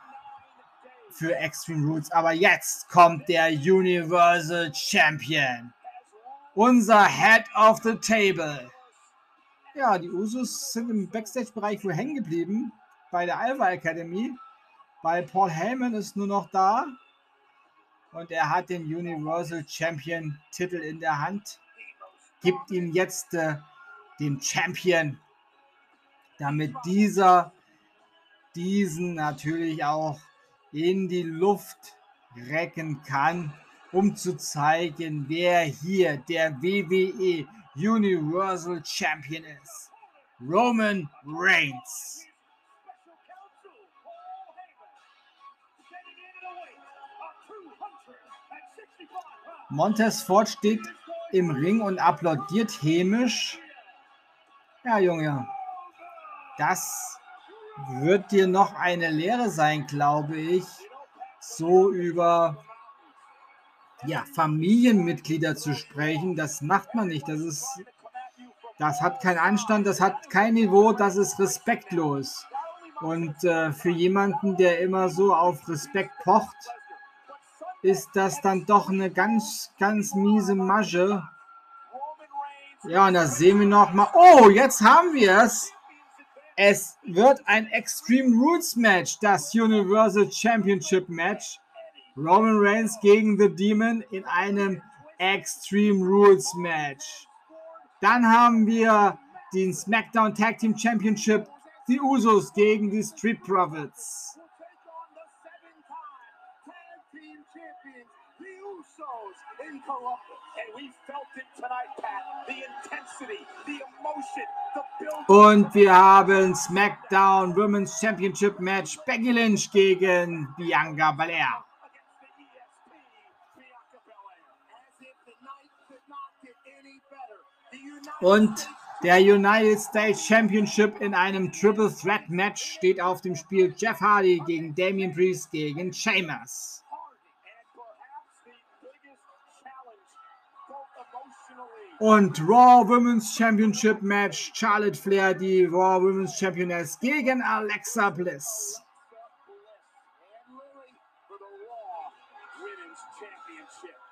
für Extreme Roots. Aber jetzt kommt der Universal Champion. Unser Head of the Table. Ja, die Usos sind im Backstage-Bereich wohl hängen geblieben bei der Alpha Academy. Bei Paul Heyman ist nur noch da. Und er hat den Universal Champion Titel in der Hand gibt ihm jetzt äh, den Champion, damit dieser diesen natürlich auch in die Luft recken kann, um zu zeigen, wer hier der WWE Universal Champion ist. Roman Reigns. Montez Ford steht im Ring und applaudiert hämisch. Ja, Junge, das wird dir noch eine Lehre sein, glaube ich, so über ja, Familienmitglieder zu sprechen. Das macht man nicht. Das ist, das hat keinen Anstand, das hat kein Niveau, das ist respektlos. Und äh, für jemanden, der immer so auf Respekt pocht, ist das dann doch eine ganz, ganz miese Masche. Ja, und da sehen wir noch mal. Oh, jetzt haben wir es. Es wird ein Extreme Rules Match, das Universal Championship Match. Roman Reigns gegen The Demon in einem Extreme Rules Match. Dann haben wir den SmackDown Tag Team Championship, die Usos gegen die Street Profits. in. And we felt it tonight, Pat. The intensity, the emotion, the. Und wir haben SmackDown Women's Championship Match Becky Lynch gegen Bianca Belair. Und der United States Championship in einem Triple Threat Match steht auf dem Spiel Jeff Hardy gegen Damian Priest gegen Sheamus. Und Raw Women's Championship Match Charlotte Flair, die Raw Women's Championess gegen Alexa Bliss.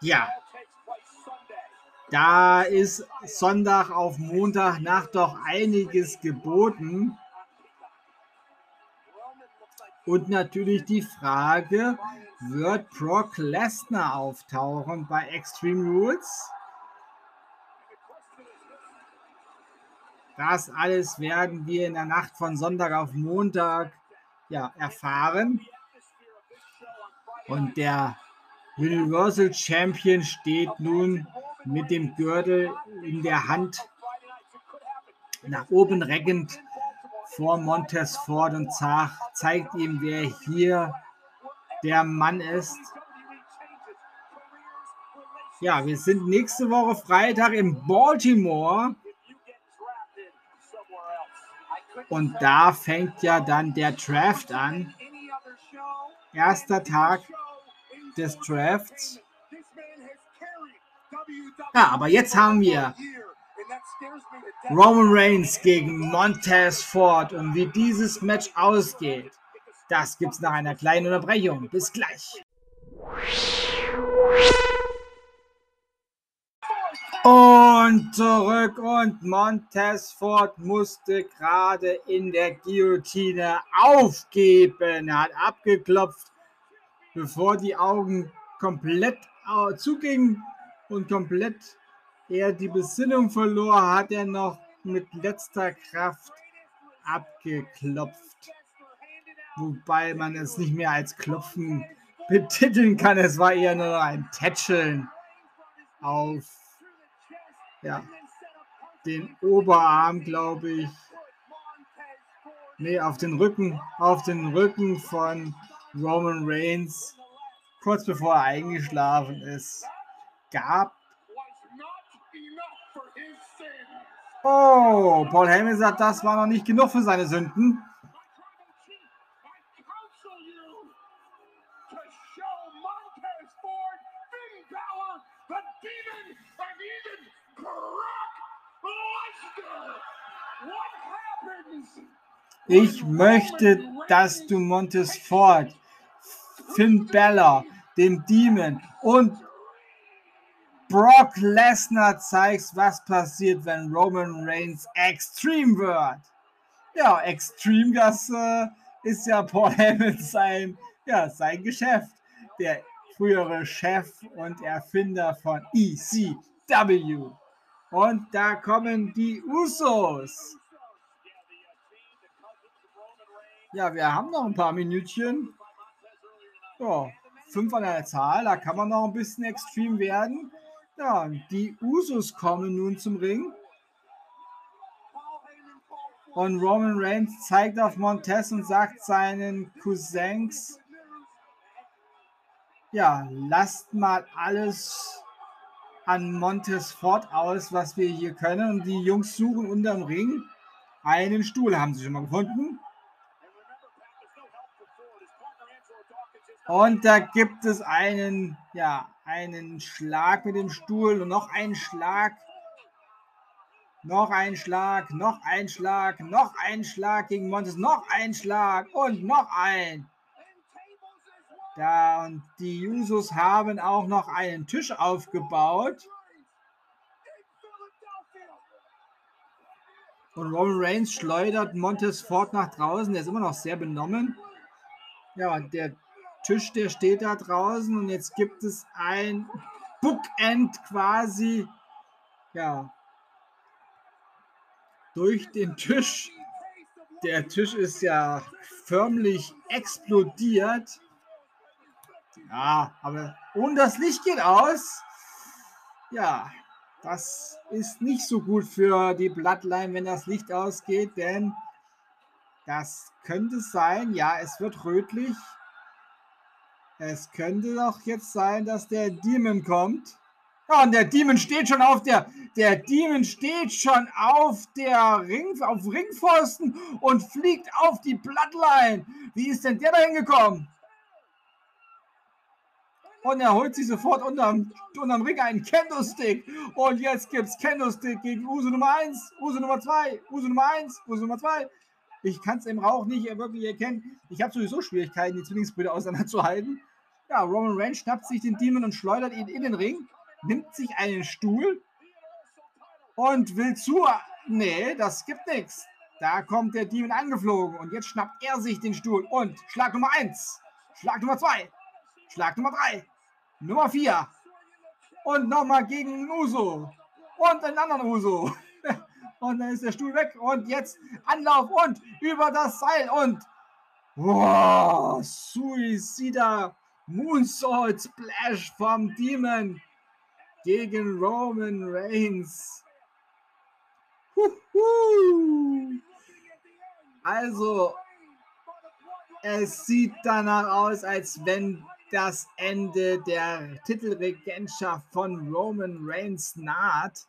Ja. Da ist Sonntag auf Montagnacht doch einiges geboten. Und natürlich die Frage, wird Brock Lesnar auftauchen bei Extreme Rules? Das alles werden wir in der Nacht von Sonntag auf Montag ja, erfahren. Und der Universal Champion steht nun mit dem Gürtel in der Hand nach oben reckend vor Montez Ford und zeigt ihm, wer hier der Mann ist. Ja, wir sind nächste Woche Freitag in Baltimore und da fängt ja dann der Draft an. Erster Tag des Drafts. Ja, aber jetzt haben wir Roman Reigns gegen Montez Ford und wie dieses Match ausgeht, das gibt's nach einer kleinen Unterbrechung. Bis gleich. Und zurück und Montez Ford musste gerade in der Guillotine aufgeben. Er hat abgeklopft, bevor die Augen komplett zugingen und komplett er die Besinnung verlor, hat er noch mit letzter Kraft abgeklopft. Wobei man es nicht mehr als Klopfen betiteln kann. Es war eher nur ein Tätscheln auf ja, den Oberarm, glaube ich. Nee, auf den Rücken, auf den Rücken von Roman Reigns, kurz bevor er eingeschlafen ist, gab. Oh, Paul Heyman sagt, das war noch nicht genug für seine Sünden. Ich möchte, dass du Montesfort, Finn Bella, dem Demon und Brock Lesnar zeigst, was passiert, wenn Roman Reigns extrem wird. Ja, extrem, das äh, ist ja Paul Heyman sein, ja, sein Geschäft. Der frühere Chef und Erfinder von ECW. Und da kommen die Usos. Ja, wir haben noch ein paar Minütchen. Ja, fünf an der Zahl, da kann man noch ein bisschen extrem werden. Ja, die Usos kommen nun zum Ring. Und Roman Reigns zeigt auf Montez und sagt seinen Cousins, ja, lasst mal alles an Montes Fort aus, was wir hier können. Und die Jungs suchen unterm Ring einen Stuhl. Haben sie schon mal gefunden? Und da gibt es einen, ja, einen Schlag mit dem Stuhl und noch einen Schlag. Noch ein Schlag, noch ein Schlag, noch ein Schlag gegen Montes, noch ein Schlag und noch ein. Da und die Jusos haben auch noch einen Tisch aufgebaut. Und Roman Reigns schleudert Montes fort nach draußen. Der ist immer noch sehr benommen. Ja, der Tisch, der steht da draußen und jetzt gibt es ein Bookend quasi, ja, durch den Tisch. Der Tisch ist ja förmlich explodiert. Ja, aber und das Licht geht aus. Ja, das ist nicht so gut für die Bloodline, wenn das Licht ausgeht, denn das könnte sein, ja, es wird rötlich. Es könnte doch jetzt sein, dass der Demon kommt. Ja, und der Demon steht schon auf der, der Demon steht schon auf der Ring, auf Ringpfosten und fliegt auf die Bloodline. Wie ist denn der da hingekommen? Und er holt sich sofort unterm, unterm Ring einen Kendo-Stick. Und jetzt gibt es Kendo-Stick gegen Uso Nummer 1, Uso Nummer 2, Uso Nummer 1, Uso Nummer 2. Ich kann es im Rauch nicht wirklich erkennen. Ich habe sowieso Schwierigkeiten, die Zwillingsbrüder auseinanderzuhalten. Ja, Roman Reigns schnappt sich den Demon und schleudert ihn in den Ring, nimmt sich einen Stuhl und will zu. Nee, das gibt nichts. Da kommt der Demon angeflogen und jetzt schnappt er sich den Stuhl und Schlag Nummer 1, Schlag Nummer 2, Schlag Nummer 3, Nummer 4 und nochmal gegen Uso und einen anderen Uso. Und dann ist der Stuhl weg und jetzt Anlauf und über das Seil und wow, Suicida Moonsault Splash vom Demon gegen Roman Reigns. Huhu. Also, es sieht danach aus, als wenn das Ende der Titelregentschaft von Roman Reigns naht.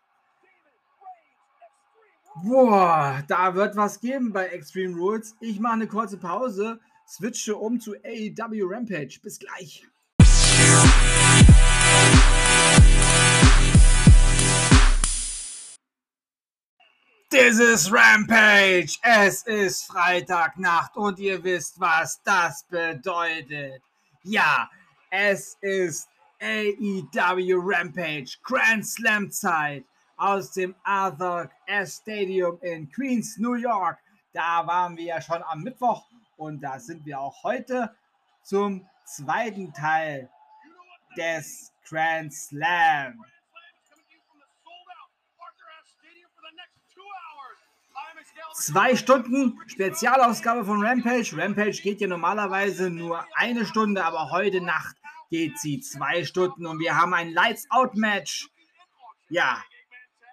Boah, da wird was geben bei Extreme Rules. Ich mache eine kurze Pause switche um zu AEW Rampage. Bis gleich. This is Rampage. Es ist Freitagnacht und ihr wisst, was das bedeutet. Ja, es ist AEW Rampage Grand Slam Zeit aus dem Arthur S. Stadium in Queens, New York. Da waren wir ja schon am Mittwoch und da sind wir auch heute zum zweiten Teil des Grand Slam. Zwei Stunden Spezialausgabe von Rampage. Rampage geht ja normalerweise nur eine Stunde, aber heute Nacht geht sie zwei Stunden und wir haben ein Lights Out Match. Ja,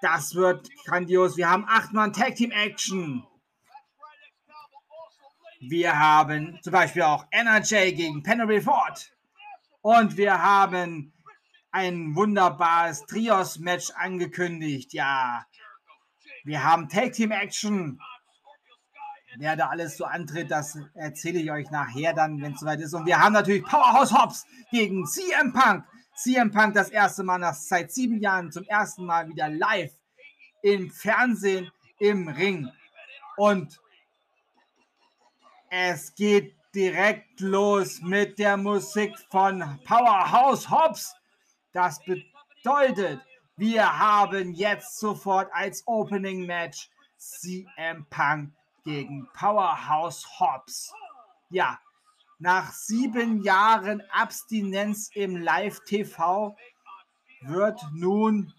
das wird grandios. Wir haben achtmal Tag Team Action. Wir haben zum Beispiel auch NRJ gegen Penelope Ford. Und wir haben ein wunderbares Trios-Match angekündigt. Ja, wir haben Tag Team Action. Wer da alles so antritt, das erzähle ich euch nachher dann, wenn es soweit ist. Und wir haben natürlich Powerhouse Hobbs gegen CM Punk. CM Punk das erste Mal nach seit sieben Jahren zum ersten Mal wieder live im Fernsehen im Ring. Und es geht direkt los mit der Musik von Powerhouse Hobbs. Das bedeutet, wir haben jetzt sofort als Opening Match CM Punk gegen Powerhouse Hobbs. Ja, nach sieben Jahren Abstinenz im Live-TV wird nun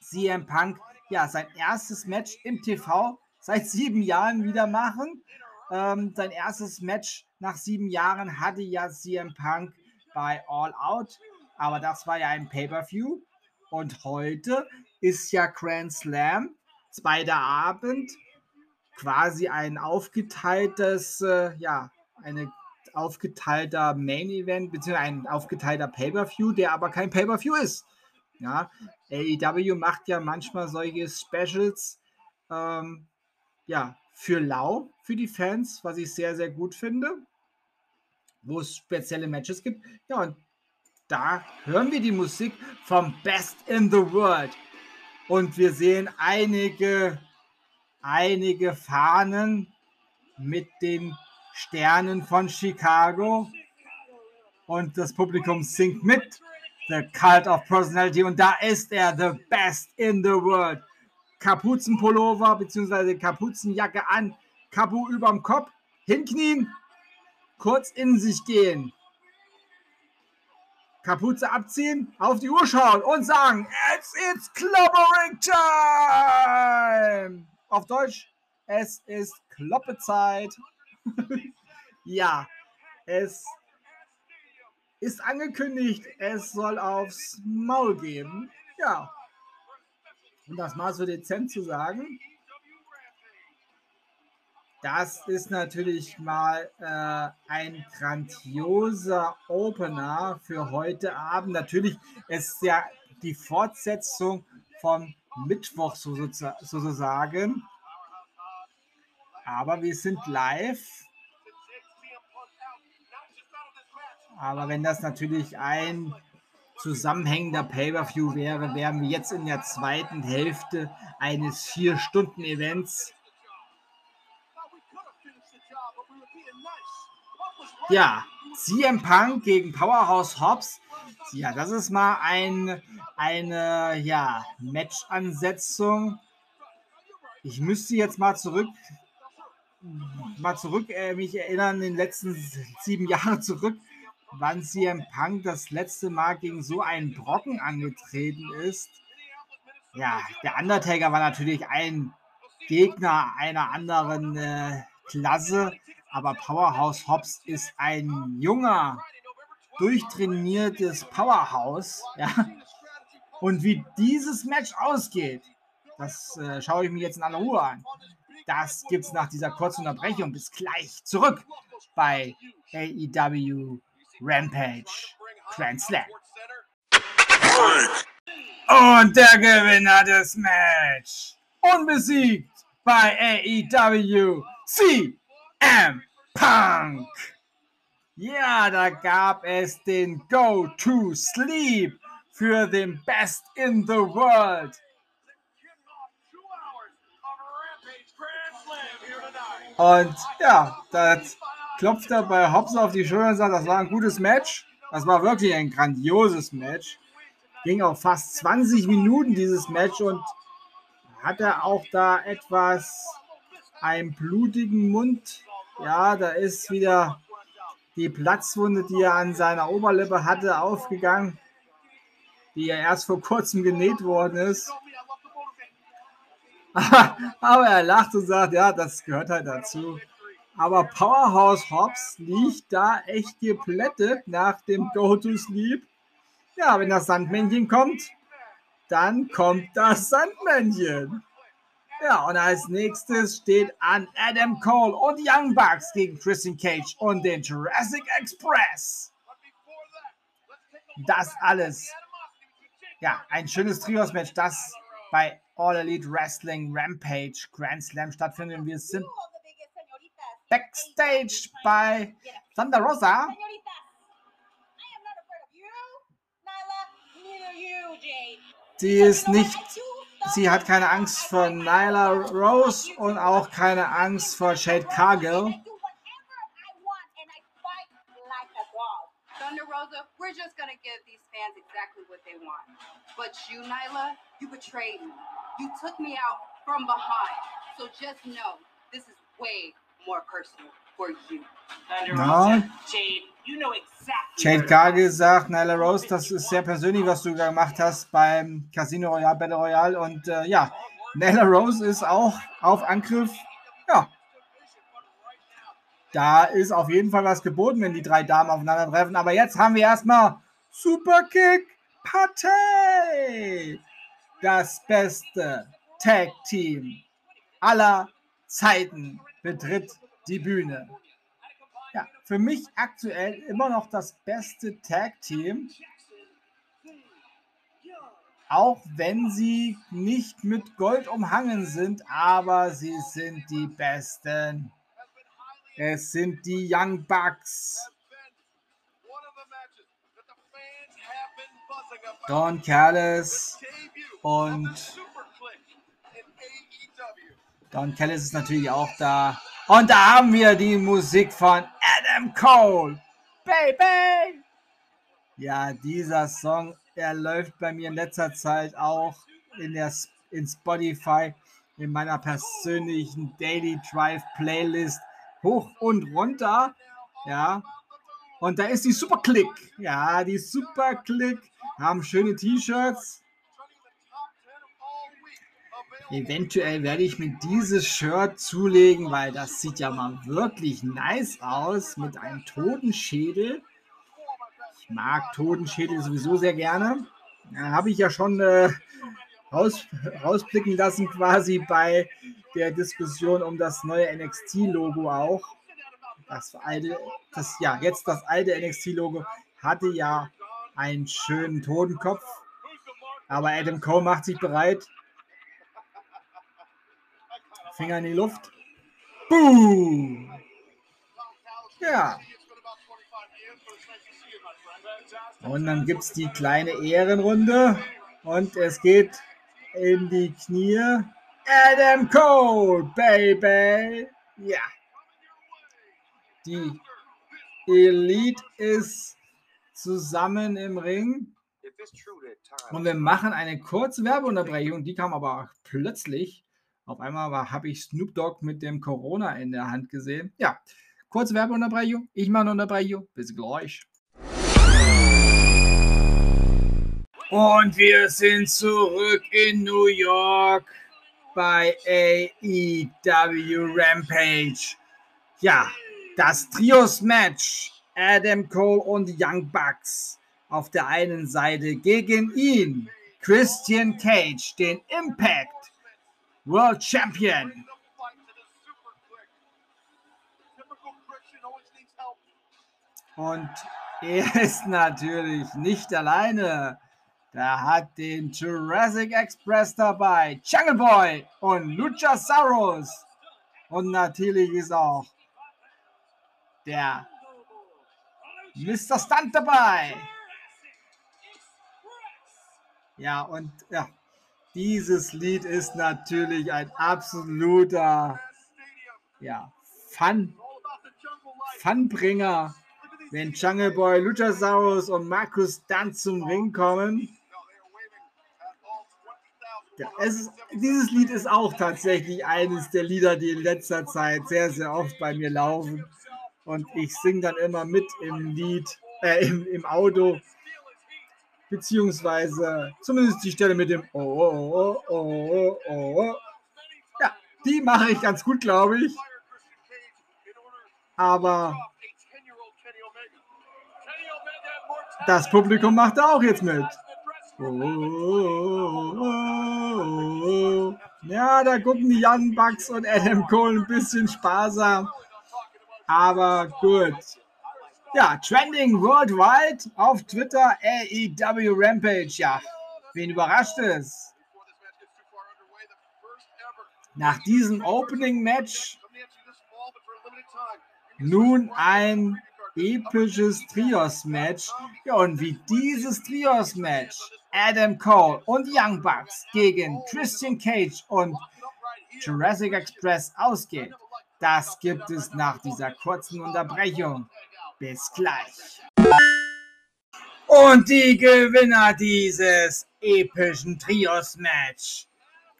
CM Punk ja sein erstes Match im TV seit sieben Jahren wieder machen. Ähm, sein erstes Match nach sieben Jahren hatte ja CM Punk bei All Out, aber das war ja ein Pay-per-View. Und heute ist ja Grand Slam, zweiter Abend quasi ein aufgeteiltes, äh, ja, eine aufgeteilter Main Event, beziehungsweise ein aufgeteilter Pay-Per-View, der aber kein Pay-Per-View ist. Ja, AEW macht ja manchmal solche Specials, ähm, ja, für lau, für die Fans, was ich sehr, sehr gut finde, wo es spezielle Matches gibt. Ja, und da hören wir die Musik vom Best in the World. Und wir sehen einige einige Fahnen mit den Sternen von Chicago und das Publikum singt mit. The Cult of Personality und da ist er, the best in the world. Kapuzenpullover bzw. Kapuzenjacke an, Kapu überm Kopf, hinknien, kurz in sich gehen. Kapuze abziehen, auf die Uhr schauen und sagen, it's, it's clobbering time! Auf Deutsch, es ist Kloppezeit. ja, es ist angekündigt, es soll aufs Maul geben. Ja. Um das mal so dezent zu sagen. Das ist natürlich mal äh, ein grandioser Opener für heute Abend. Natürlich ist ja die Fortsetzung vom Mittwoch sozusagen. Aber wir sind live. Aber wenn das natürlich ein zusammenhängender Pay-Per-View wäre, wären wir jetzt in der zweiten Hälfte eines Vier-Stunden-Events. Ja, CM Punk gegen Powerhouse Hobbs. Ja, das ist mal ein eine ja, Match-Ansetzung. Ich müsste jetzt mal zurück, mal zurück äh, mich erinnern, in den letzten sieben Jahren zurück, wann CM Punk das letzte Mal gegen so einen Brocken angetreten ist. Ja, der Undertaker war natürlich ein Gegner einer anderen äh, Klasse, aber Powerhouse Hobbs ist ein junger, durchtrainiertes Powerhouse, ja, und wie dieses Match ausgeht, das äh, schaue ich mir jetzt in aller Ruhe an. Das gibt es nach dieser kurzen Unterbrechung. Bis gleich zurück bei AEW Rampage Grand Slam. Und der Gewinner des Match. Unbesiegt bei AEW CM Punk. Ja, da gab es den Go to Sleep für den Best in the World. Und ja, das klopft er bei Hobbs auf die Schulter und sagt, das war ein gutes Match. Das war wirklich ein grandioses Match. ging auch fast 20 Minuten dieses Match und hat er auch da etwas einen blutigen Mund. Ja, da ist wieder die Platzwunde, die er an seiner Oberlippe hatte, aufgegangen, die ja erst vor kurzem genäht worden ist. Aber er lacht und sagt, ja, das gehört halt dazu. Aber Powerhouse Hobbs liegt da echt geplättet nach dem Go-To-Sleep. Ja, wenn das Sandmännchen kommt, dann kommt das Sandmännchen. Ja, und als nächstes steht an Adam Cole und Young Bucks gegen Christian Cage und den Jurassic Express. Das alles. Ja, ein schönes Trios-Match, das bei All Elite Wrestling Rampage Grand Slam stattfindet. Wir sind Backstage by Thunder Rosa. Sie ist nicht, sie hat keine Angst vor Nyla Rose und auch keine Angst vor Shade Cargill. Thunder Rosa, we're just gonna give these fans exactly what they want. But you, Nyla, you betrayed me. You took me out from behind. So just know this is way more personal for you. Thunder No. Jade, you know exactly. Where- Cargill sagt, Nyla Rose, das ist sehr persönlich, was du gemacht hast beim Casino Royale, Battle Royale. Und äh, ja, Nyla Rose ist auch auf Angriff. Ja, da ist auf jeden Fall was geboten, wenn die drei Damen aufeinandertreffen. Aber jetzt haben wir erstmal Superkick Partei. Das beste Tag Team aller Zeiten betritt die Bühne. Ja, für mich aktuell immer noch das beste Tag Team. Auch wenn sie nicht mit Gold umhangen sind, aber sie sind die besten. Es sind die Young Bucks. Don Callis und Don Callis ist natürlich auch da. Und da haben wir die Musik von Adam Cole. Baby! Ja, dieser Song, er läuft bei mir in letzter Zeit auch in, der, in Spotify, in meiner persönlichen Daily Drive Playlist hoch und runter. Ja. Und da ist die Superclick. Ja, die Superclick haben schöne T-Shirts. Eventuell werde ich mir dieses Shirt zulegen, weil das sieht ja mal wirklich nice aus mit einem Totenschädel. Ich mag Totenschädel sowieso sehr gerne. Habe ich ja schon äh, raus, rausblicken lassen quasi bei der Diskussion um das neue NXT-Logo auch. Das alte, das ja jetzt das alte NXT-Logo hatte ja einen schönen Totenkopf, aber Adam Cole macht sich bereit. Finger in die Luft. Boom! Ja. Und dann gibt es die kleine Ehrenrunde und es geht in die Knie. Adam Cole, Baby! Ja. Die Elite ist zusammen im Ring. Und wir machen eine kurze Werbeunterbrechung. Die kam aber plötzlich. Auf einmal habe ich Snoop Dogg mit dem Corona in der Hand gesehen. Ja, kurze Werbeunterbrechung. Ich mache eine Unterbrechung. Bis gleich. Und wir sind zurück in New York bei AEW Rampage. Ja, das Trios-Match. Adam Cole und Young Bucks auf der einen Seite gegen ihn. Christian Cage, den Impact World Champion. Und er ist natürlich nicht alleine. Der hat den Jurassic Express dabei, Jungle Boy und Luchasaurus. Und natürlich ist auch der Mr. Stunt dabei. Ja, und ja, dieses Lied ist natürlich ein absoluter ja, Fun, Funbringer, wenn Jungle Boy, Luchasaurus und Markus dann zum Ring kommen. Ja, ist, dieses Lied ist auch tatsächlich eines der Lieder, die in letzter Zeit sehr, sehr oft bei mir laufen. Und ich singe dann immer mit im Lied, äh, im, im Auto. Beziehungsweise zumindest die Stelle mit dem Oh, oh, oh, oh, oh, oh. Ja, die mache ich ganz gut, glaube ich. Aber das Publikum macht auch jetzt mit. Oh, oh, oh, ja, da gucken Young Bucks und Adam Cole ein bisschen sparsam. Aber gut. Ja, trending worldwide auf Twitter AEW Rampage. Ja, wen überrascht es? Nach diesem Opening Match nun ein episches Trios-Match. Ja, und wie dieses Trios-Match Adam Cole und Young Bucks gegen Christian Cage und Jurassic Express ausgeht, das gibt es nach dieser kurzen Unterbrechung. Bis gleich. Und die Gewinner dieses epischen Trios-Match.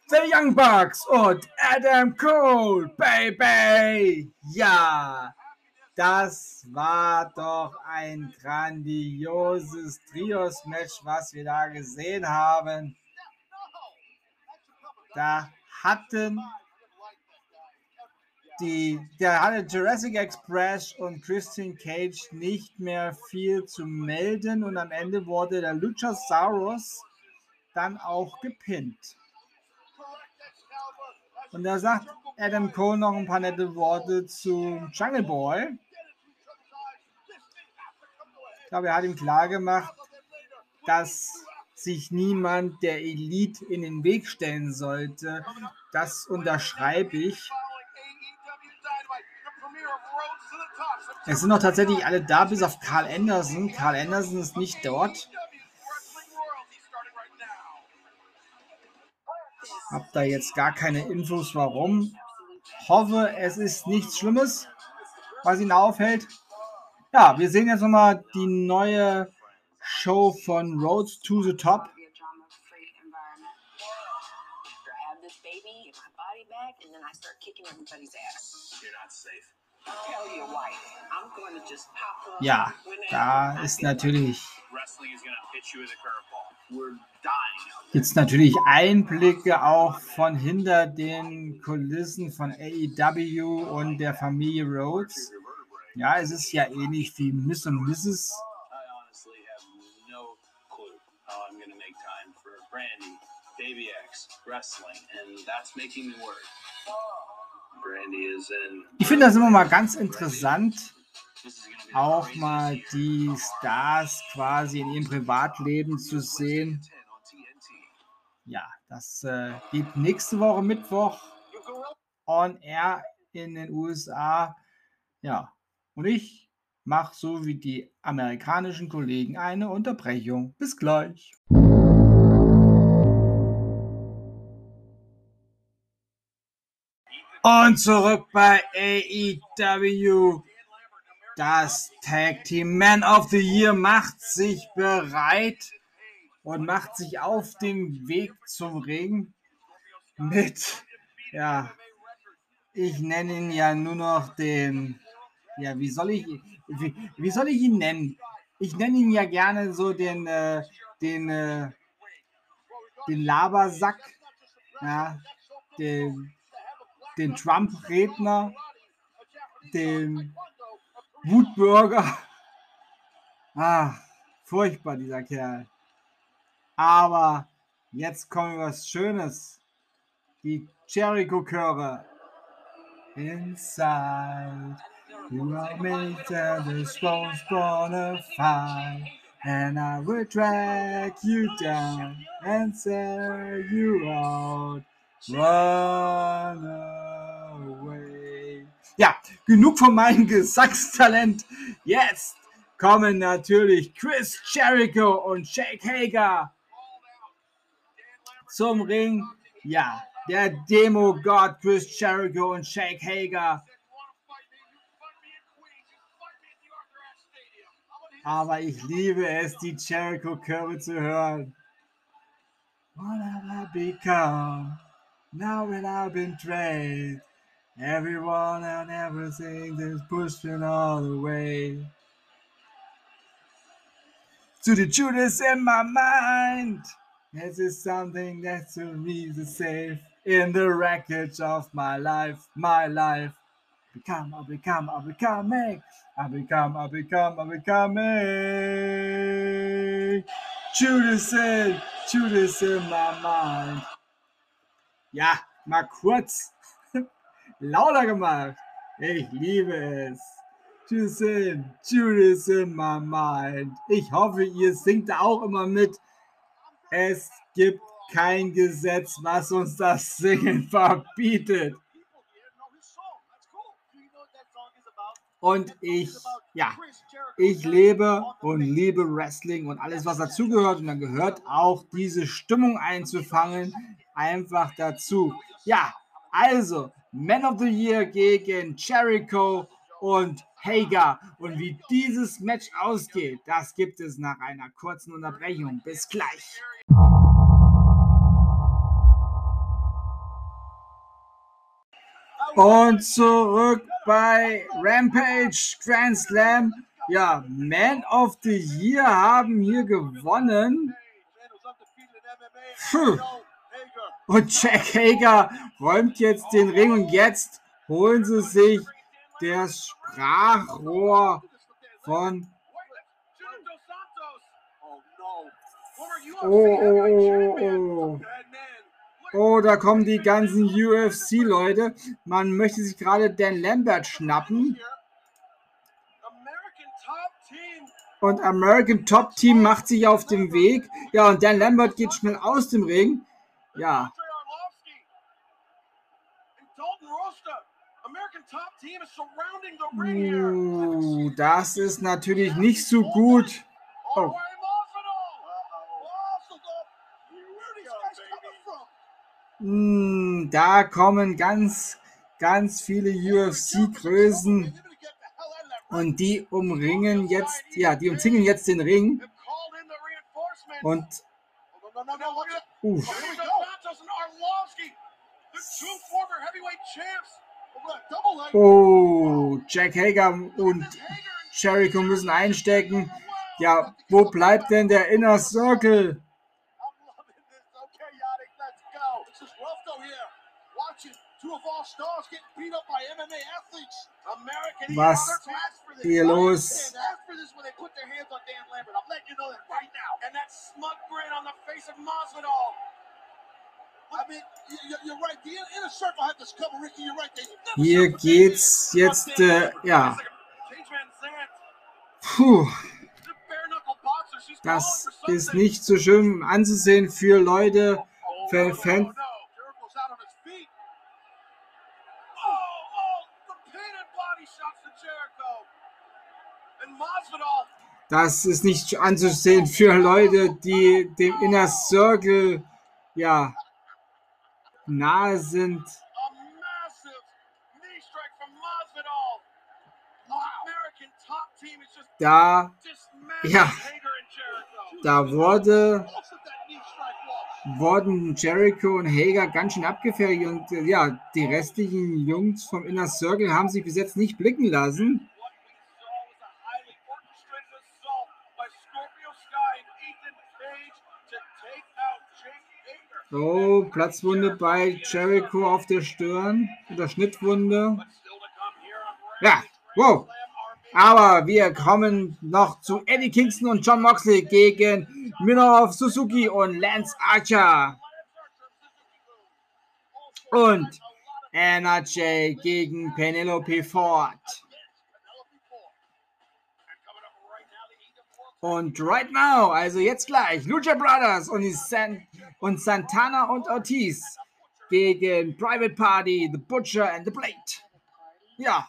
The Young Bucks und Adam Cole, Baby! Ja! Das war doch ein grandioses Trios-Match, was wir da gesehen haben. Da hatten die, der hatte Jurassic Express und Christian Cage nicht mehr viel zu melden und am Ende wurde der Luchasaurus dann auch gepinnt. Und da sagt Adam Cole noch ein paar nette Worte zu Jungle Boy. Ich glaube, er hat ihm klar gemacht, dass sich niemand der Elite in den Weg stellen sollte. Das unterschreibe ich. Es sind noch tatsächlich alle da, bis auf Carl Anderson. Carl Anderson ist nicht dort. Hab da jetzt gar keine Infos, warum. Hoffe, es ist nichts Schlimmes, was ihn aufhält. Ja, wir sehen jetzt nochmal die neue Show von Road to the Top. Ja, da ist natürlich gibt es natürlich Einblicke auch von hinter den Kulissen von AEW und der Familie Rhodes. Ja, es ist ja ähnlich wie Miss und Mrs. Ich finde das immer mal ganz interessant, auch mal die Stars quasi in ihrem Privatleben zu sehen. Ja, das äh, geht nächste Woche Mittwoch on air in den USA. Ja, und ich mache so wie die amerikanischen Kollegen eine Unterbrechung. Bis gleich. Und zurück bei AEW. Das Tag Team Man of the Year macht sich bereit und macht sich auf den Weg zum Ring mit, ja, ich nenne ihn ja nur noch den, ja, wie soll ich, wie, wie soll ich ihn nennen? Ich nenne ihn ja gerne so den, äh, den, äh, den Labersack, ja, den, den Trump-Redner, den Wutbürger. Ah, furchtbar, dieser Kerl. Aber jetzt kommt was Schönes. Die Jericho-Chöre. Inside, you are made and the stones gonna fight. And I will drag you down and sell you out. Run away. Ja, genug von meinem Gesangstalent. Jetzt kommen natürlich Chris Jericho und Jake Hager zum Ring. Ja, der Demo-God Chris Jericho und Shake Hager. Aber ich liebe es, die Jericho-Chöre zu hören. What have I become now when I've been trained. Everyone and everything is pushing all the way. To the Judas in my mind. This is something that to me is safe in the wreckage of my life, my life. Become, I become, I becoming. I become, I become, I becoming. Judas in, Judas in my mind. Ja, mal kurz lauter gemacht. Ich liebe es. Judas in my mind. Ich hoffe, ihr singt auch immer mit. Es gibt kein Gesetz, was uns das Singen verbietet. Und ich, ja, ich lebe und liebe Wrestling und alles, was dazugehört. Und dann gehört auch diese Stimmung einzufangen einfach dazu. Ja, also Man of the Year gegen Jericho und Hager. Und wie dieses Match ausgeht, das gibt es nach einer kurzen Unterbrechung. Bis gleich. Und zurück bei Rampage Grand Slam. Ja, Man of the Year haben hier gewonnen. Puh. Und Jack Hager räumt jetzt den Ring und jetzt holen sie sich das Sprachrohr von. Oh, oh, oh, oh. Oh, da kommen die ganzen UFC-Leute. Man möchte sich gerade Dan Lambert schnappen. Und American Top Team macht sich auf den Weg. Ja, und Dan Lambert geht schnell aus dem Ring. Ja. Uh, das ist natürlich nicht so gut. Oh. Mm, da kommen ganz, ganz viele UFC-Größen und die umringen jetzt, ja, die umzingeln jetzt den Ring. Und uh, Oh, Jack Hager und Jericho müssen einstecken. Ja, wo bleibt denn der Inner Circle? Was hier los? Hier geht's jetzt, äh, ja. Puh. Das ist nicht so schön anzusehen für Leute, für Fans. Das ist nicht anzusehen für Leute, die dem Inner Circle ja nahe sind. Da, ja, da wurde, wurden Jericho und Hager ganz schön abgefertigt und äh, ja, die restlichen Jungs vom Inner Circle haben sich bis jetzt nicht blicken lassen. So, Platzwunde bei Jericho auf der Stirn. Oder Schnittwunde. Ja, wow. Aber wir kommen noch zu Eddie Kingston und John Moxley gegen Minoru Suzuki und Lance Archer. Und NRJ gegen Penelope Ford. Und right now, also jetzt gleich, Lucha Brothers und, San und Santana und Ortiz gegen Private Party, The Butcher and The Blade. Ja.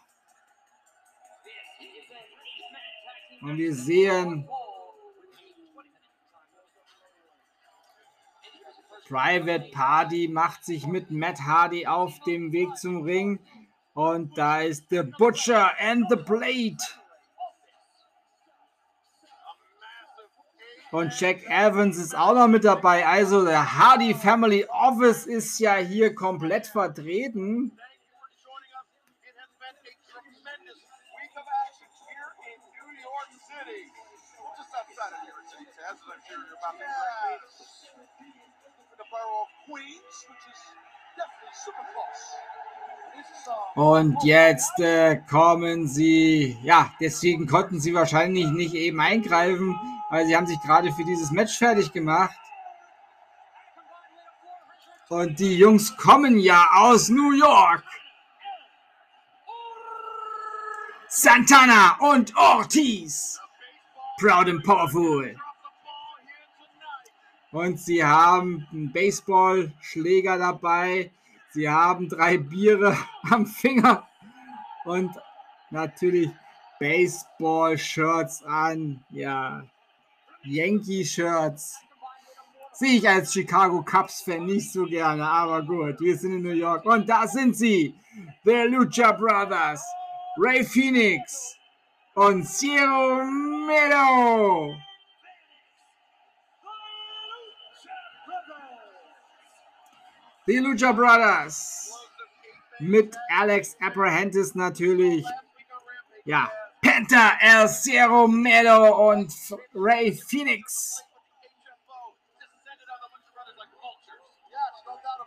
Und wir sehen Private Party macht sich mit Matt Hardy auf dem Weg zum Ring. Und da ist The Butcher and The Blade. Und Jack Evans ist auch noch mit dabei. Also der Hardy Family Office ist ja hier komplett vertreten. Und jetzt äh, kommen sie, ja, deswegen konnten sie wahrscheinlich nicht eben eingreifen, weil sie haben sich gerade für dieses Match fertig gemacht. Und die Jungs kommen ja aus New York. Santana und Ortiz. Proud and powerful. Und sie haben einen Baseballschläger dabei. Sie haben drei Biere am Finger und natürlich Baseball-Shirts an. Ja, Yankee-Shirts. Sehe ich als Chicago Cubs-Fan nicht so gerne, aber gut, wir sind in New York und da sind sie. The Lucha Brothers, Ray Phoenix und Ciro Melo. Die Lucha Brothers mit Alex Apprehentis natürlich. Ja, Penta, El Cero Melo und Ray Phoenix.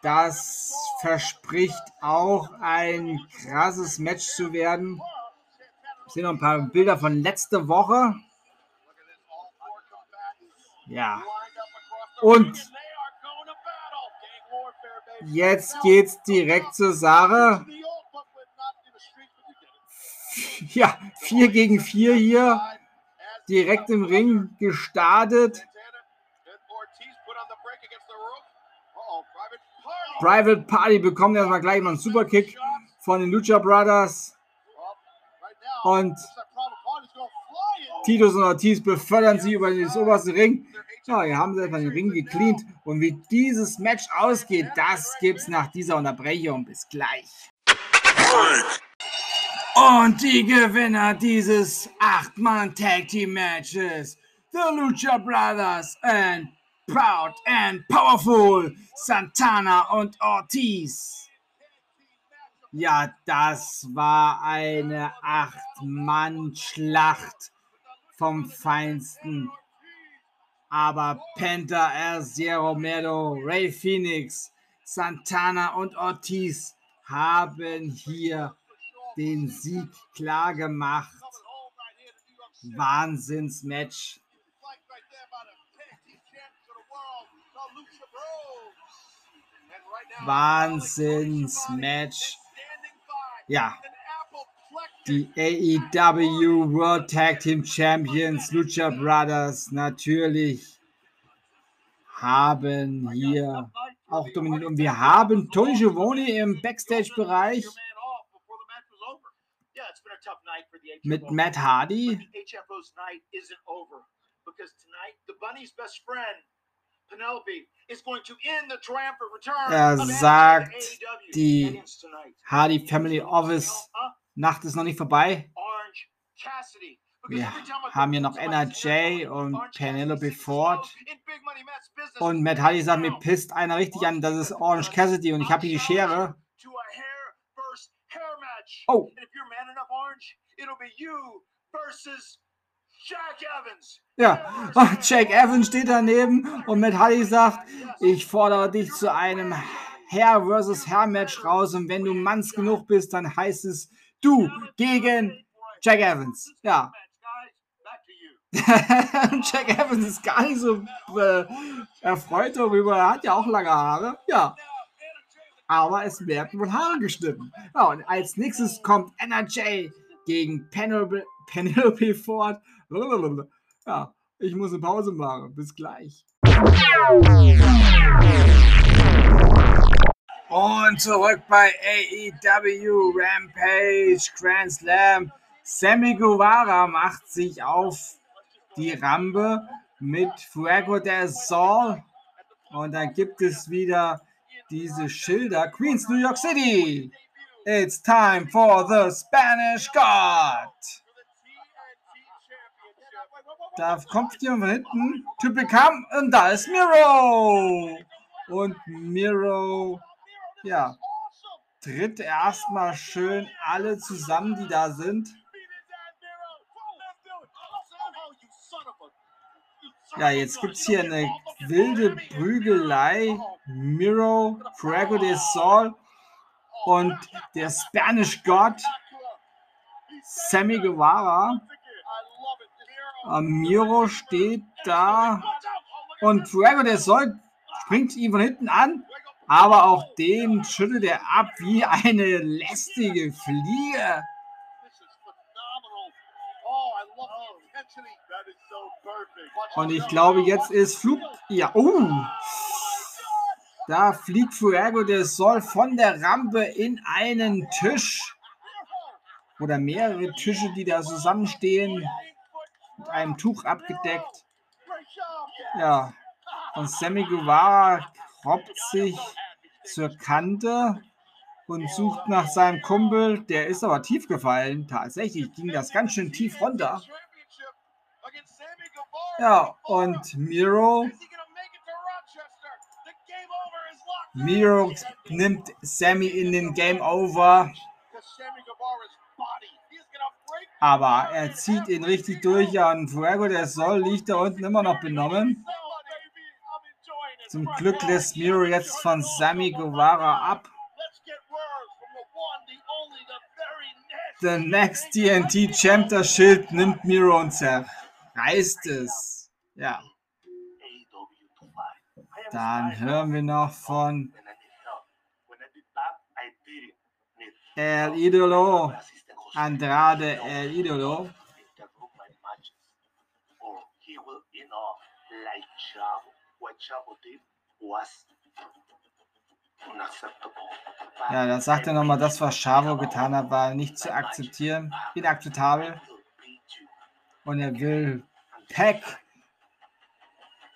Das verspricht auch ein krasses Match zu werden. Ich sehe noch ein paar Bilder von letzter Woche. Ja. Und Jetzt geht's direkt zur Sache. Ja, 4 gegen 4 hier. Direkt im Ring gestartet. Private Party bekommt erstmal gleich noch einen Superkick von den Lucha Brothers. Und Titus und Ortiz befördern sie über das oberste Ring. Ja, hier haben sie einfach den Ring gecleant. Und wie dieses Match ausgeht, das gibt's nach dieser Unterbrechung. Bis gleich. Und die Gewinner dieses 8-Mann-Tag-Team-Matches, The Lucha Brothers and Proud and Powerful, Santana und Ortiz. Ja, das war eine 8-Mann-Schlacht vom Feinsten aber Penta, Erzier Romero, Ray Phoenix, Santana und Ortiz haben hier den Sieg klar gemacht. Wahnsinnsmatch. Wahnsinnsmatch. Ja, die AEW World Tag Team Champions Lucha Brothers natürlich haben hier auch dominiert. Und wir haben Tony Giovanni im Backstage-Bereich mit Matt Hardy. Er sagt, die Hardy Family Office Nacht ist noch nicht vorbei. Wir haben hier noch NRJ und Penelope Ford. Und Matt Hardy sagt, mir pisst einer richtig an, das ist Orange Cassidy und ich habe hier die Schere. Oh. Ja, Jack Evans steht daneben und Matt Hardy sagt, ich fordere dich zu einem Herr versus Herr Match raus und wenn du Manns genug bist, dann heißt es Du gegen Jack Evans. Ja. Jack Evans ist gar nicht so äh, erfreut darüber. Er hat ja auch lange Haare. Ja. Aber es werden wohl Haare geschnitten. Ja, und als nächstes kommt NRJ gegen Penelope, Penelope Ford. Ja, ich muss eine Pause machen. Bis gleich. Und zurück bei AEW Rampage Grand Slam. Sammy Guevara macht sich auf die Rampe mit Fuego del Sol. Und dann gibt es wieder diese Schilder. Queens, New York City. It's time for the Spanish God. Da kommt jemand von hinten. Triple Come und da ist Miro. Und Miro, ja, tritt erstmal schön alle zusammen, die da sind. Ja, jetzt gibt es hier eine wilde Prügelei. Miro, Fuego de Sol und der Spanish God Sammy Guevara. Miro steht da und Fuego de Sol springt ihn von hinten an, aber auch den schüttelt er ab wie eine lästige Fliege. Und ich glaube, jetzt ist Flug. Ja, oh! Da fliegt Fuego del Sol von der Rampe in einen Tisch. Oder mehrere Tische, die da zusammenstehen. Mit einem Tuch abgedeckt. Ja. Und Sammy Guevara robbt sich zur Kante und sucht nach seinem Kumpel. Der ist aber tief gefallen. Tatsächlich ging das ganz schön tief runter. Ja, und Miro. Miro nimmt Sammy in den Game Over. Aber er zieht ihn richtig durch und Fuego der Sol liegt da unten immer noch benommen. Zum Glück lässt Miro jetzt von Sammy Guevara ab. The next TNT Champ das Schild nimmt Miro und zerreißt es. Ja. Dann hören wir noch von El Idolo, Andrade El Idolo. Ja, dann sagt er nochmal, das, was Chavo getan hat, war nicht zu akzeptieren, inakzeptabel. Und er will Pack,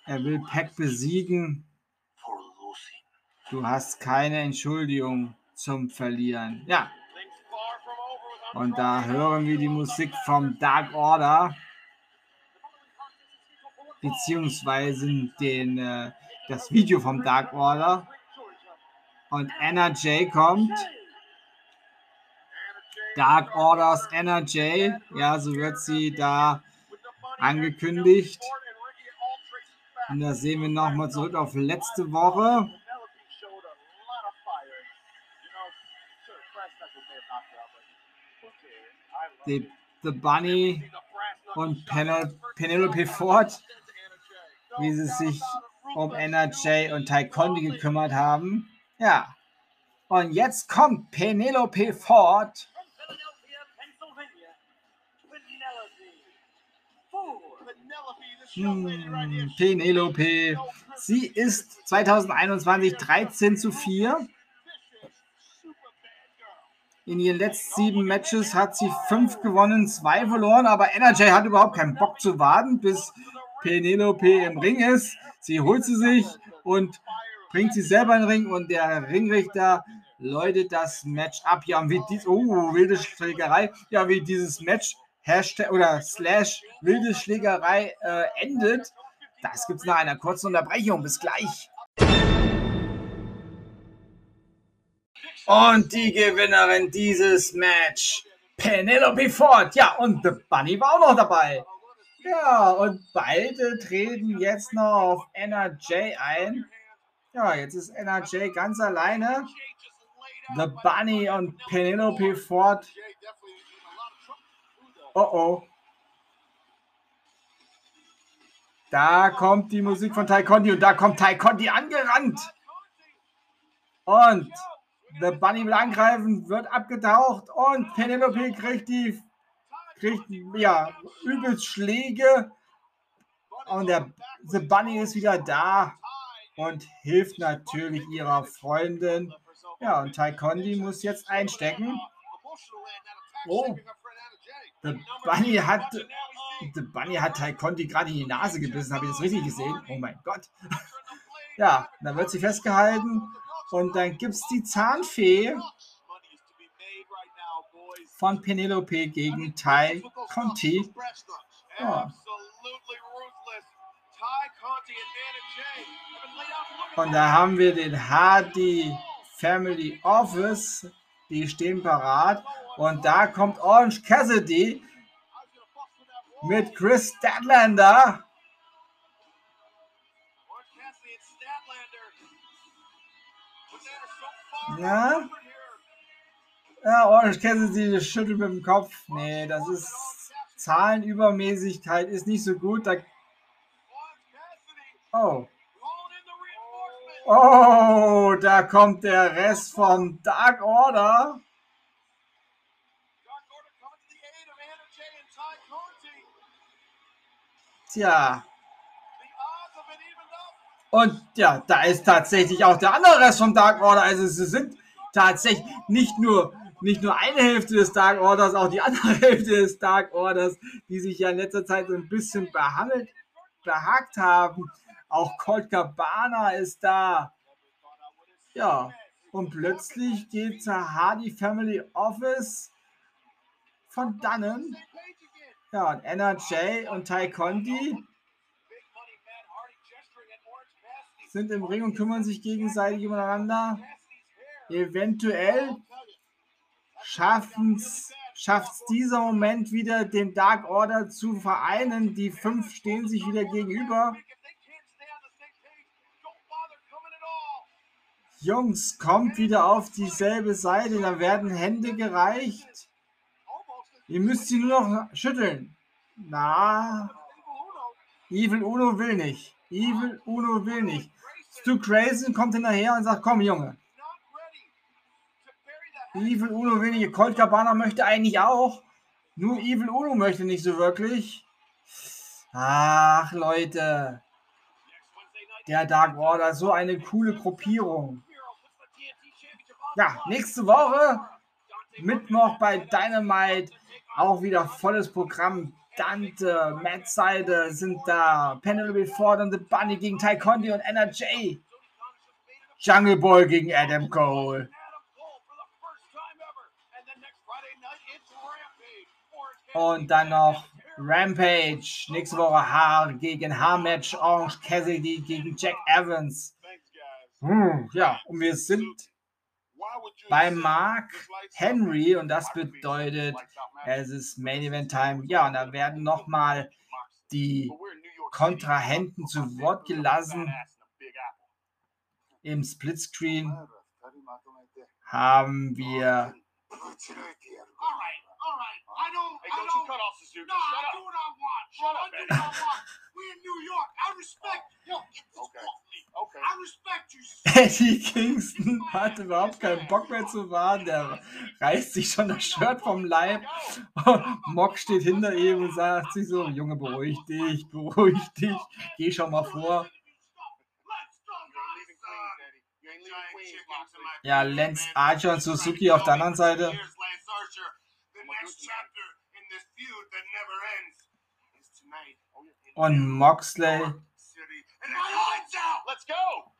er will Pack besiegen. Du hast keine Entschuldigung zum Verlieren. Ja. Und da hören wir die Musik vom Dark Order. Beziehungsweise den, äh, das Video vom Dark Order. Und J kommt. Dark Orders J. Ja, so wird sie da angekündigt. Und da sehen wir nochmal zurück auf letzte Woche. Die, The Bunny und Penelope Ford, wie sie sich um NRJ und Conti gekümmert haben. Ja. Und jetzt kommt Penelope Ford. Hm, Penelope. Sie ist 2021 13 zu 4. In ihren letzten sieben Matches hat sie fünf gewonnen, zwei verloren, aber Energy hat überhaupt keinen Bock zu warten, bis Penelope im Ring ist. Sie holt sie sich und bringt sie selber in den Ring und der Ringrichter läutet das Match ab. Ja, wie dies, oh, wilde Schlägerei, ja, wie dieses Match Hashtag oder Slash wilde Schlägerei äh, endet, das gibt es nach einer kurzen Unterbrechung. Bis gleich. Und die Gewinnerin dieses Match, Penelope Ford. Ja, und The Bunny war auch noch dabei. Ja, und beide treten jetzt noch auf NRJ ein. Ja, jetzt ist NRJ ganz alleine. The Bunny und Penelope Ford. Oh oh. Da kommt die Musik von Ty Conti und da kommt Ty Conti angerannt. Und The Bunny will angreifen, wird abgetaucht und Penelope kriegt die kriegt ja übelst Schläge. Und der The Bunny ist wieder da und hilft natürlich ihrer Freundin. Ja, und Ty Condi muss jetzt einstecken. Oh, The Bunny hat, The Bunny hat Ty Conti gerade in die Nase gebissen. Habe ich das richtig gesehen? Oh mein Gott. Ja, dann wird sie festgehalten. Und dann gibt es die Zahnfee von Penelope gegen Ty Conti. Ja. Und da haben wir den Hardy Family Office. Die stehen parat. Und da kommt Orange Cassidy mit Chris Statlander. Ja. Ja, Orange Cassidy schüttelt mit dem Kopf. Nee, das ist Zahlenübermäßigkeit ist nicht so gut. Da oh. Oh, da kommt der Rest vom Dark Order. Tja. Und ja, da ist tatsächlich auch der andere Rest vom Dark Order. Also es sind tatsächlich nicht nur nicht nur eine Hälfte des Dark Orders, auch die andere Hälfte des Dark Orders, die sich ja in letzter Zeit so ein bisschen behandelt, behagt haben. Auch Colt Cabana ist da. Ja, und plötzlich geht zur Hardy Family Office von dannen. Ja, und NRJ und Ty Conti sind im Ring und kümmern sich gegenseitig umeinander. Eventuell schafft dieser Moment wieder, den Dark Order zu vereinen. Die fünf stehen sich wieder gegenüber. Jungs, kommt wieder auf dieselbe Seite, da werden Hände gereicht. Ihr müsst sie nur noch schütteln. Na, Evil Uno will nicht. Evil Uno will nicht. Stu Crazy kommt hinterher und sagt, komm Junge. Evil Uno will nicht. Colt Cabana möchte eigentlich auch. Nur Evil Uno möchte nicht so wirklich. Ach, Leute. Der Dark Order, so eine coole Gruppierung. Ja, nächste Woche Mittwoch bei Dynamite auch wieder volles Programm. Dante, Matt Seide sind da. Penelope Ford und The Bunny gegen Ty Conti und NRJ. Jungle Boy gegen Adam Cole. Und dann noch Rampage. Nächste Woche Haar gegen Haar-Match. Orange Cassidy gegen Jack Evans. Hm, ja, und wir sind bei Mark Henry und das bedeutet, es ist Main Event Time. Ja, und da werden nochmal die Kontrahenten zu Wort gelassen. Im Splitscreen haben wir I don't. Hey, don't, I don't you cut off Suzuki. No, Shut I up. do what I want. Shut up, I do what I want. We in New York. I respect. Yo, get this okay. off me. Okay. I respect you. Eddie Kingston hat überhaupt keinen Bock mehr zu warten. Der reißt sich schon das Shirt vom Leib. Mock steht hinter ihm und sagt sich so: Junge, beruhig dich, beruhig dich. Geh schon mal vor. Ja, Lance Archer und Suzuki auf der anderen Seite. Und Moxley. Let's go.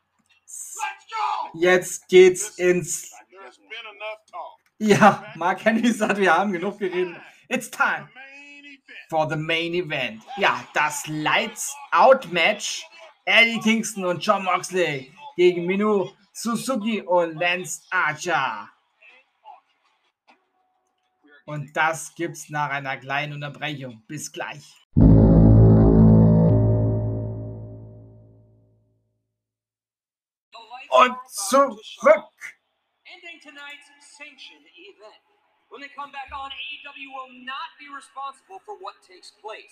Jetzt geht's ins. Ja, Mark Henry sagt, wir haben genug geredet. It's time for the main event. Ja, das Lights Out Match. Eddie Kingston und John Moxley gegen Minu Suzuki und Lance Archer. Und das gibt's nach einer kleinen Unterbrechung. Bis gleich. Und zurück.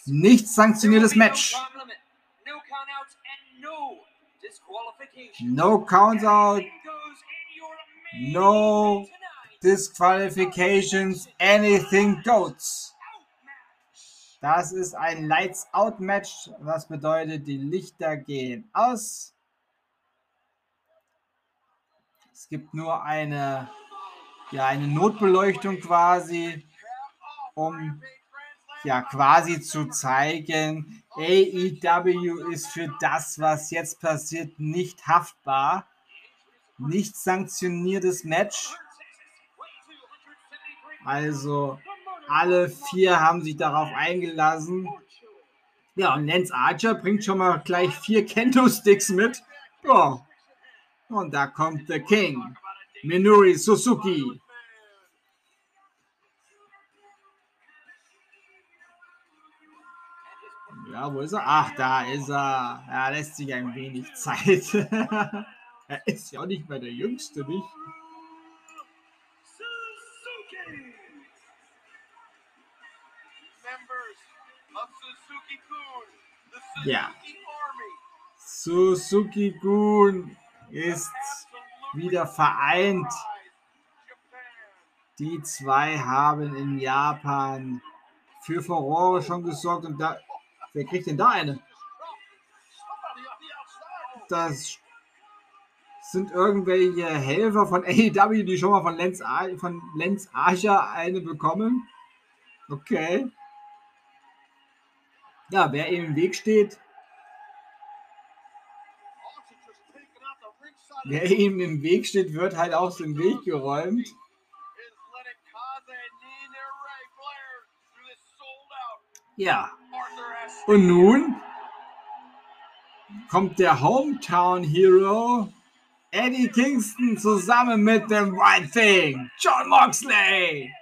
Nicht sanktioniertes Match. No counts out. No Disqualifications, anything goes. Das ist ein Lights Out Match. Was bedeutet, die Lichter gehen aus. Es gibt nur eine, ja, eine Notbeleuchtung quasi, um ja quasi zu zeigen, AEW ist für das, was jetzt passiert, nicht haftbar. Nicht sanktioniertes Match. Also alle vier haben sich darauf eingelassen. Ja, und Lance Archer bringt schon mal gleich vier Kendo-Sticks mit. Ja. Und da kommt der King, Minori Suzuki. Ja, wo ist er? Ach, da ist er. Er lässt sich ein wenig Zeit. er ist ja auch nicht mehr der Jüngste, nicht? Ja. Suzuki-Gun ist wieder vereint. Die zwei haben in Japan für Furore schon gesorgt und da. Wer kriegt denn da eine? Das sind irgendwelche Helfer von AEW, die schon mal von Lenz, von Lenz Archer eine bekommen. Okay. Ja, wer ihm im Weg steht, wer ihm im Weg steht, wird halt aus dem Weg geräumt. Ja. Und nun kommt der Hometown Hero Eddie Kingston zusammen mit dem White Thing, John Moxley.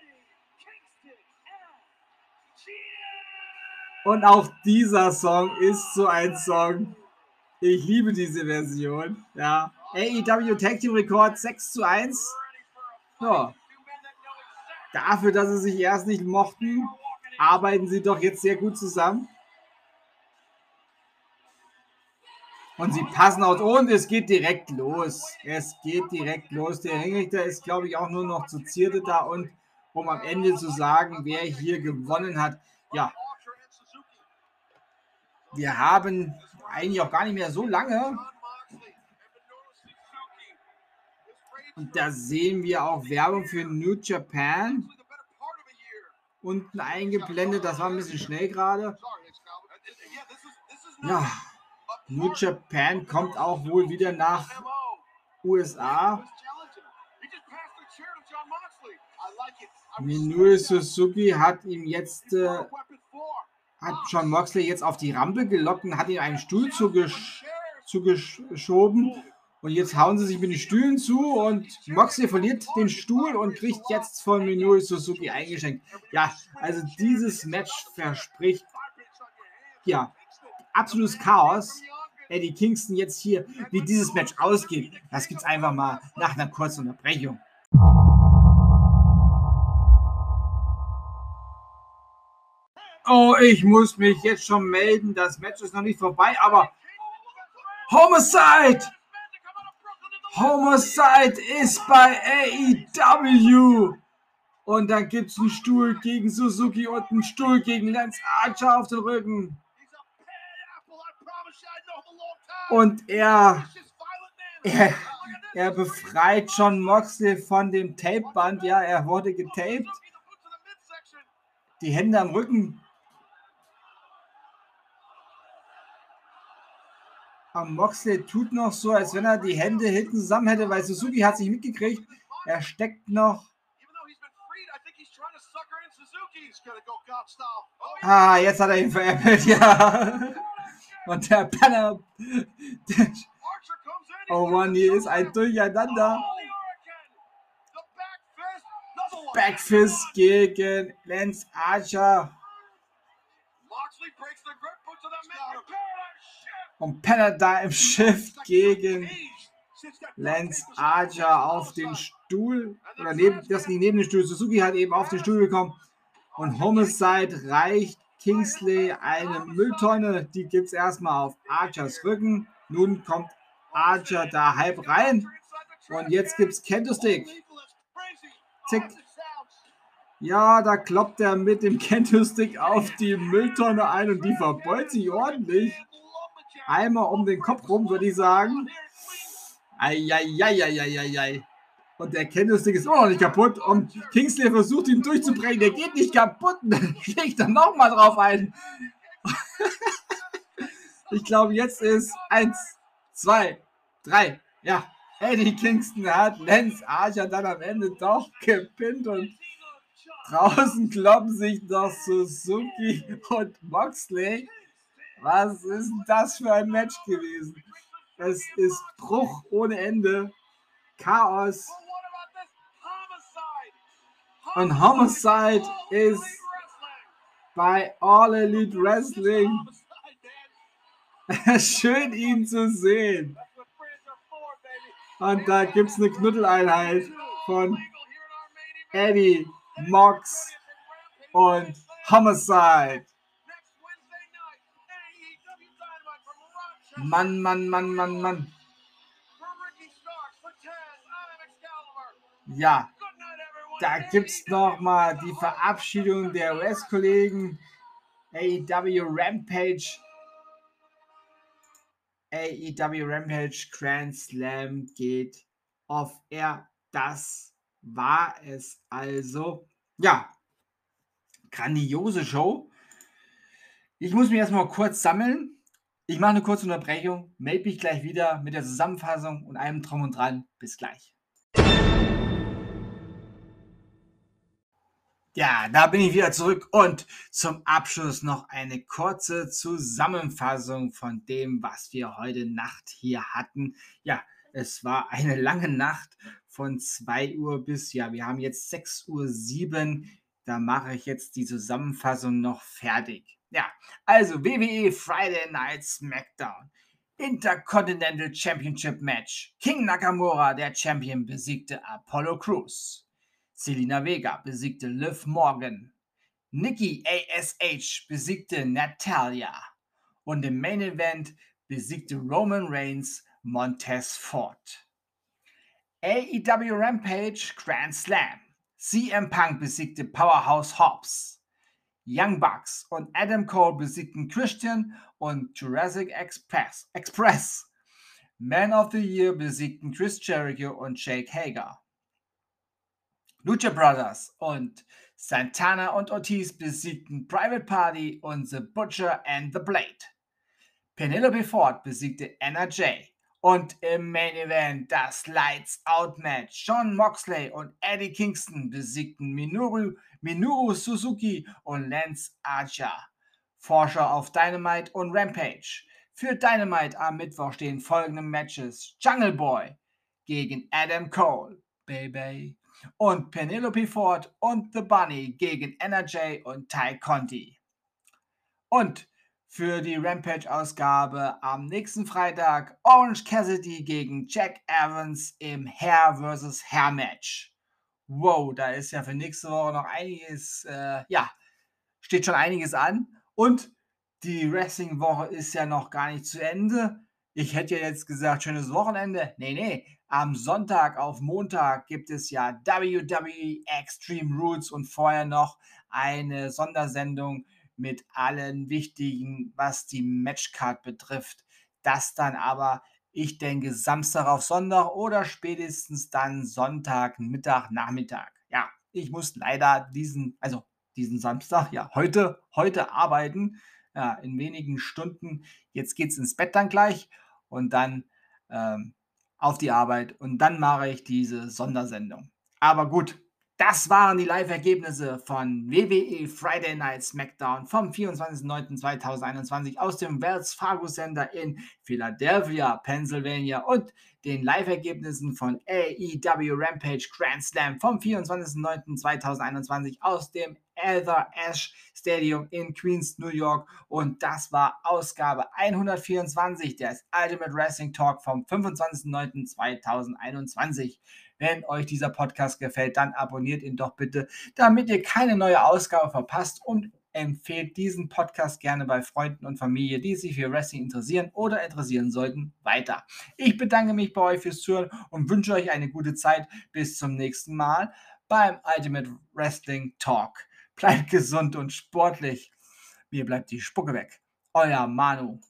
Und auch dieser Song ist so ein Song. Ich liebe diese Version. Ja. AEW Tag Team Rekord 6 zu 1. Ja. Dafür, dass sie sich erst nicht mochten, arbeiten sie doch jetzt sehr gut zusammen. Und sie passen aus und es geht direkt los. Es geht direkt los. Der Ringrichter ist, glaube ich, auch nur noch zu Zierde da und um am Ende zu sagen, wer hier gewonnen hat. Ja, wir haben eigentlich auch gar nicht mehr so lange. Und da sehen wir auch Werbung für New Japan. Unten eingeblendet, das war ein bisschen schnell gerade. Ja, New Japan kommt auch wohl wieder nach USA. Minoru Suzuki hat ihm jetzt äh, hat John Moxley jetzt auf die Rampe gelockt und hat ihm einen Stuhl zugesch zugeschoben. Und jetzt hauen sie sich mit den Stühlen zu und Moxley verliert den Stuhl und kriegt jetzt von Minoru Suzuki eingeschenkt. Ja, also dieses Match verspricht ja absolutes Chaos. Eddie Kingston jetzt hier, wie dieses Match ausgeht, das gibt es einfach mal nach einer kurzen Unterbrechung. Oh, ich muss mich jetzt schon melden. Das Match ist noch nicht vorbei, aber Homicide! Homicide ist bei AEW. Und dann gibt es einen Stuhl gegen Suzuki und einen Stuhl gegen Lance Archer auf den Rücken. Und er, er, er befreit John Moxley von dem Tapeband. Ja, er wurde getaped. Die Hände am Rücken Aber Moxley tut noch so, als wenn er die Hände hinten zusammen hätte, weil Suzuki hat sich mitgekriegt. Er steckt noch. Ah, jetzt hat er ihn veräppelt, ja. Und der Banner. Oh Mann, hier ist ein Durcheinander. Backfist gegen Lance Archer. Und Penner da im Schiff gegen Lance Archer auf den Stuhl. Oder neben, das ging neben den Stuhl. Suzuki hat eben auf den Stuhl gekommen. Und Homicide reicht Kingsley eine Mülltonne. Die gibt es erstmal auf Archers Rücken. Nun kommt Archer da halb rein. Und jetzt gibt es Kendo-Stick. Zick. Ja, da kloppt er mit dem Kendo-Stick auf die Mülltonne ein und die verbeult sich ordentlich einmal um den Kopf rum, würde ich sagen. Eieieiei. Und der Candlestick ist immer noch nicht kaputt. Und Kingsley versucht ihn durchzubrechen. Der geht nicht kaputt. Dann schlägt er nochmal drauf ein. ich glaube, jetzt ist eins, zwei, drei. Ja, Eddie Kingston hat Lance Archer dann am Ende doch gepinnt. Und draußen kloppen sich noch Suzuki und Moxley. Was ist das für ein Match gewesen? Es ist Bruch ohne Ende. Chaos. Und Homicide ist bei All Elite Wrestling. Schön ihn zu sehen. Und da gibt es eine Knuddeleinheit von Eddie, Mox und Homicide. Mann, Mann, Mann, Mann, Mann. Ja, da gibt es nochmal die Verabschiedung der US-Kollegen. AEW Rampage. AEW Rampage Grand Slam geht off air. Das war es also. Ja, grandiose Show. Ich muss mich erstmal kurz sammeln. Ich mache eine kurze Unterbrechung, melde mich gleich wieder mit der Zusammenfassung und allem Drum und Dran. Bis gleich. Ja, da bin ich wieder zurück und zum Abschluss noch eine kurze Zusammenfassung von dem, was wir heute Nacht hier hatten. Ja, es war eine lange Nacht von 2 Uhr bis, ja, wir haben jetzt 6.07 Uhr. Da mache ich jetzt die Zusammenfassung noch fertig. Ja, also WWE Friday Night SmackDown. Intercontinental Championship Match. King Nakamura, der Champion, besiegte Apollo Crews. Selina Vega besiegte Liv Morgan. Nikki ASH besiegte Natalia. Und im Main Event besiegte Roman Reigns Montez Ford. AEW Rampage Grand Slam. CM Punk besiegte Powerhouse Hobbs. Young Bucks und Adam Cole besiegten Christian und Jurassic Express. Express. Man of the Year besiegten Chris Jericho und Jake Hager. Lucha Brothers und Santana und Ortiz besiegten Private Party und The Butcher and the Blade. Penelope Ford besiegte Anna Jay. Und im Main Event das Lights Out Match. John Moxley und Eddie Kingston besiegten Minoru Minoru Suzuki und Lance Archer. Forscher auf Dynamite und Rampage. Für Dynamite am Mittwoch stehen folgende Matches: Jungle Boy gegen Adam Cole, Baby, und Penelope Ford und The Bunny gegen NRJ und Ty Conti. Und für die Rampage-Ausgabe am nächsten Freitag Orange Cassidy gegen Jack Evans im Hair vs. Hair Match wow, da ist ja für nächste Woche noch einiges, äh, ja, steht schon einiges an. Und die Wrestling-Woche ist ja noch gar nicht zu Ende. Ich hätte ja jetzt gesagt, schönes Wochenende. Nee, nee. Am Sonntag auf Montag gibt es ja WWE Extreme Rules und vorher noch eine Sondersendung mit allen wichtigen, was die Matchcard betrifft. Das dann aber ich denke Samstag auf Sonntag oder spätestens dann Sonntag, Mittag, Nachmittag. Ja, ich muss leider diesen, also diesen Samstag, ja, heute, heute arbeiten, ja, in wenigen Stunden. Jetzt geht es ins Bett dann gleich und dann ähm, auf die Arbeit und dann mache ich diese Sondersendung. Aber gut, das waren die Live-Ergebnisse von WWE Friday Night SmackDown vom 24.09.2021 aus dem Wells Fargo Center in Philadelphia, Pennsylvania und den Live-Ergebnissen von AEW Rampage Grand Slam vom 24.09.2021 aus dem Elder Ash Stadium in Queens, New York. Und das war Ausgabe 124 des Ultimate Wrestling Talk vom 25.09.2021. Wenn euch dieser Podcast gefällt, dann abonniert ihn doch bitte, damit ihr keine neue Ausgabe verpasst und empfehlt diesen Podcast gerne bei Freunden und Familie, die sich für Wrestling interessieren oder interessieren sollten, weiter. Ich bedanke mich bei euch fürs Zuhören und wünsche euch eine gute Zeit. Bis zum nächsten Mal beim Ultimate Wrestling Talk. Bleibt gesund und sportlich. Mir bleibt die Spucke weg. Euer Manu.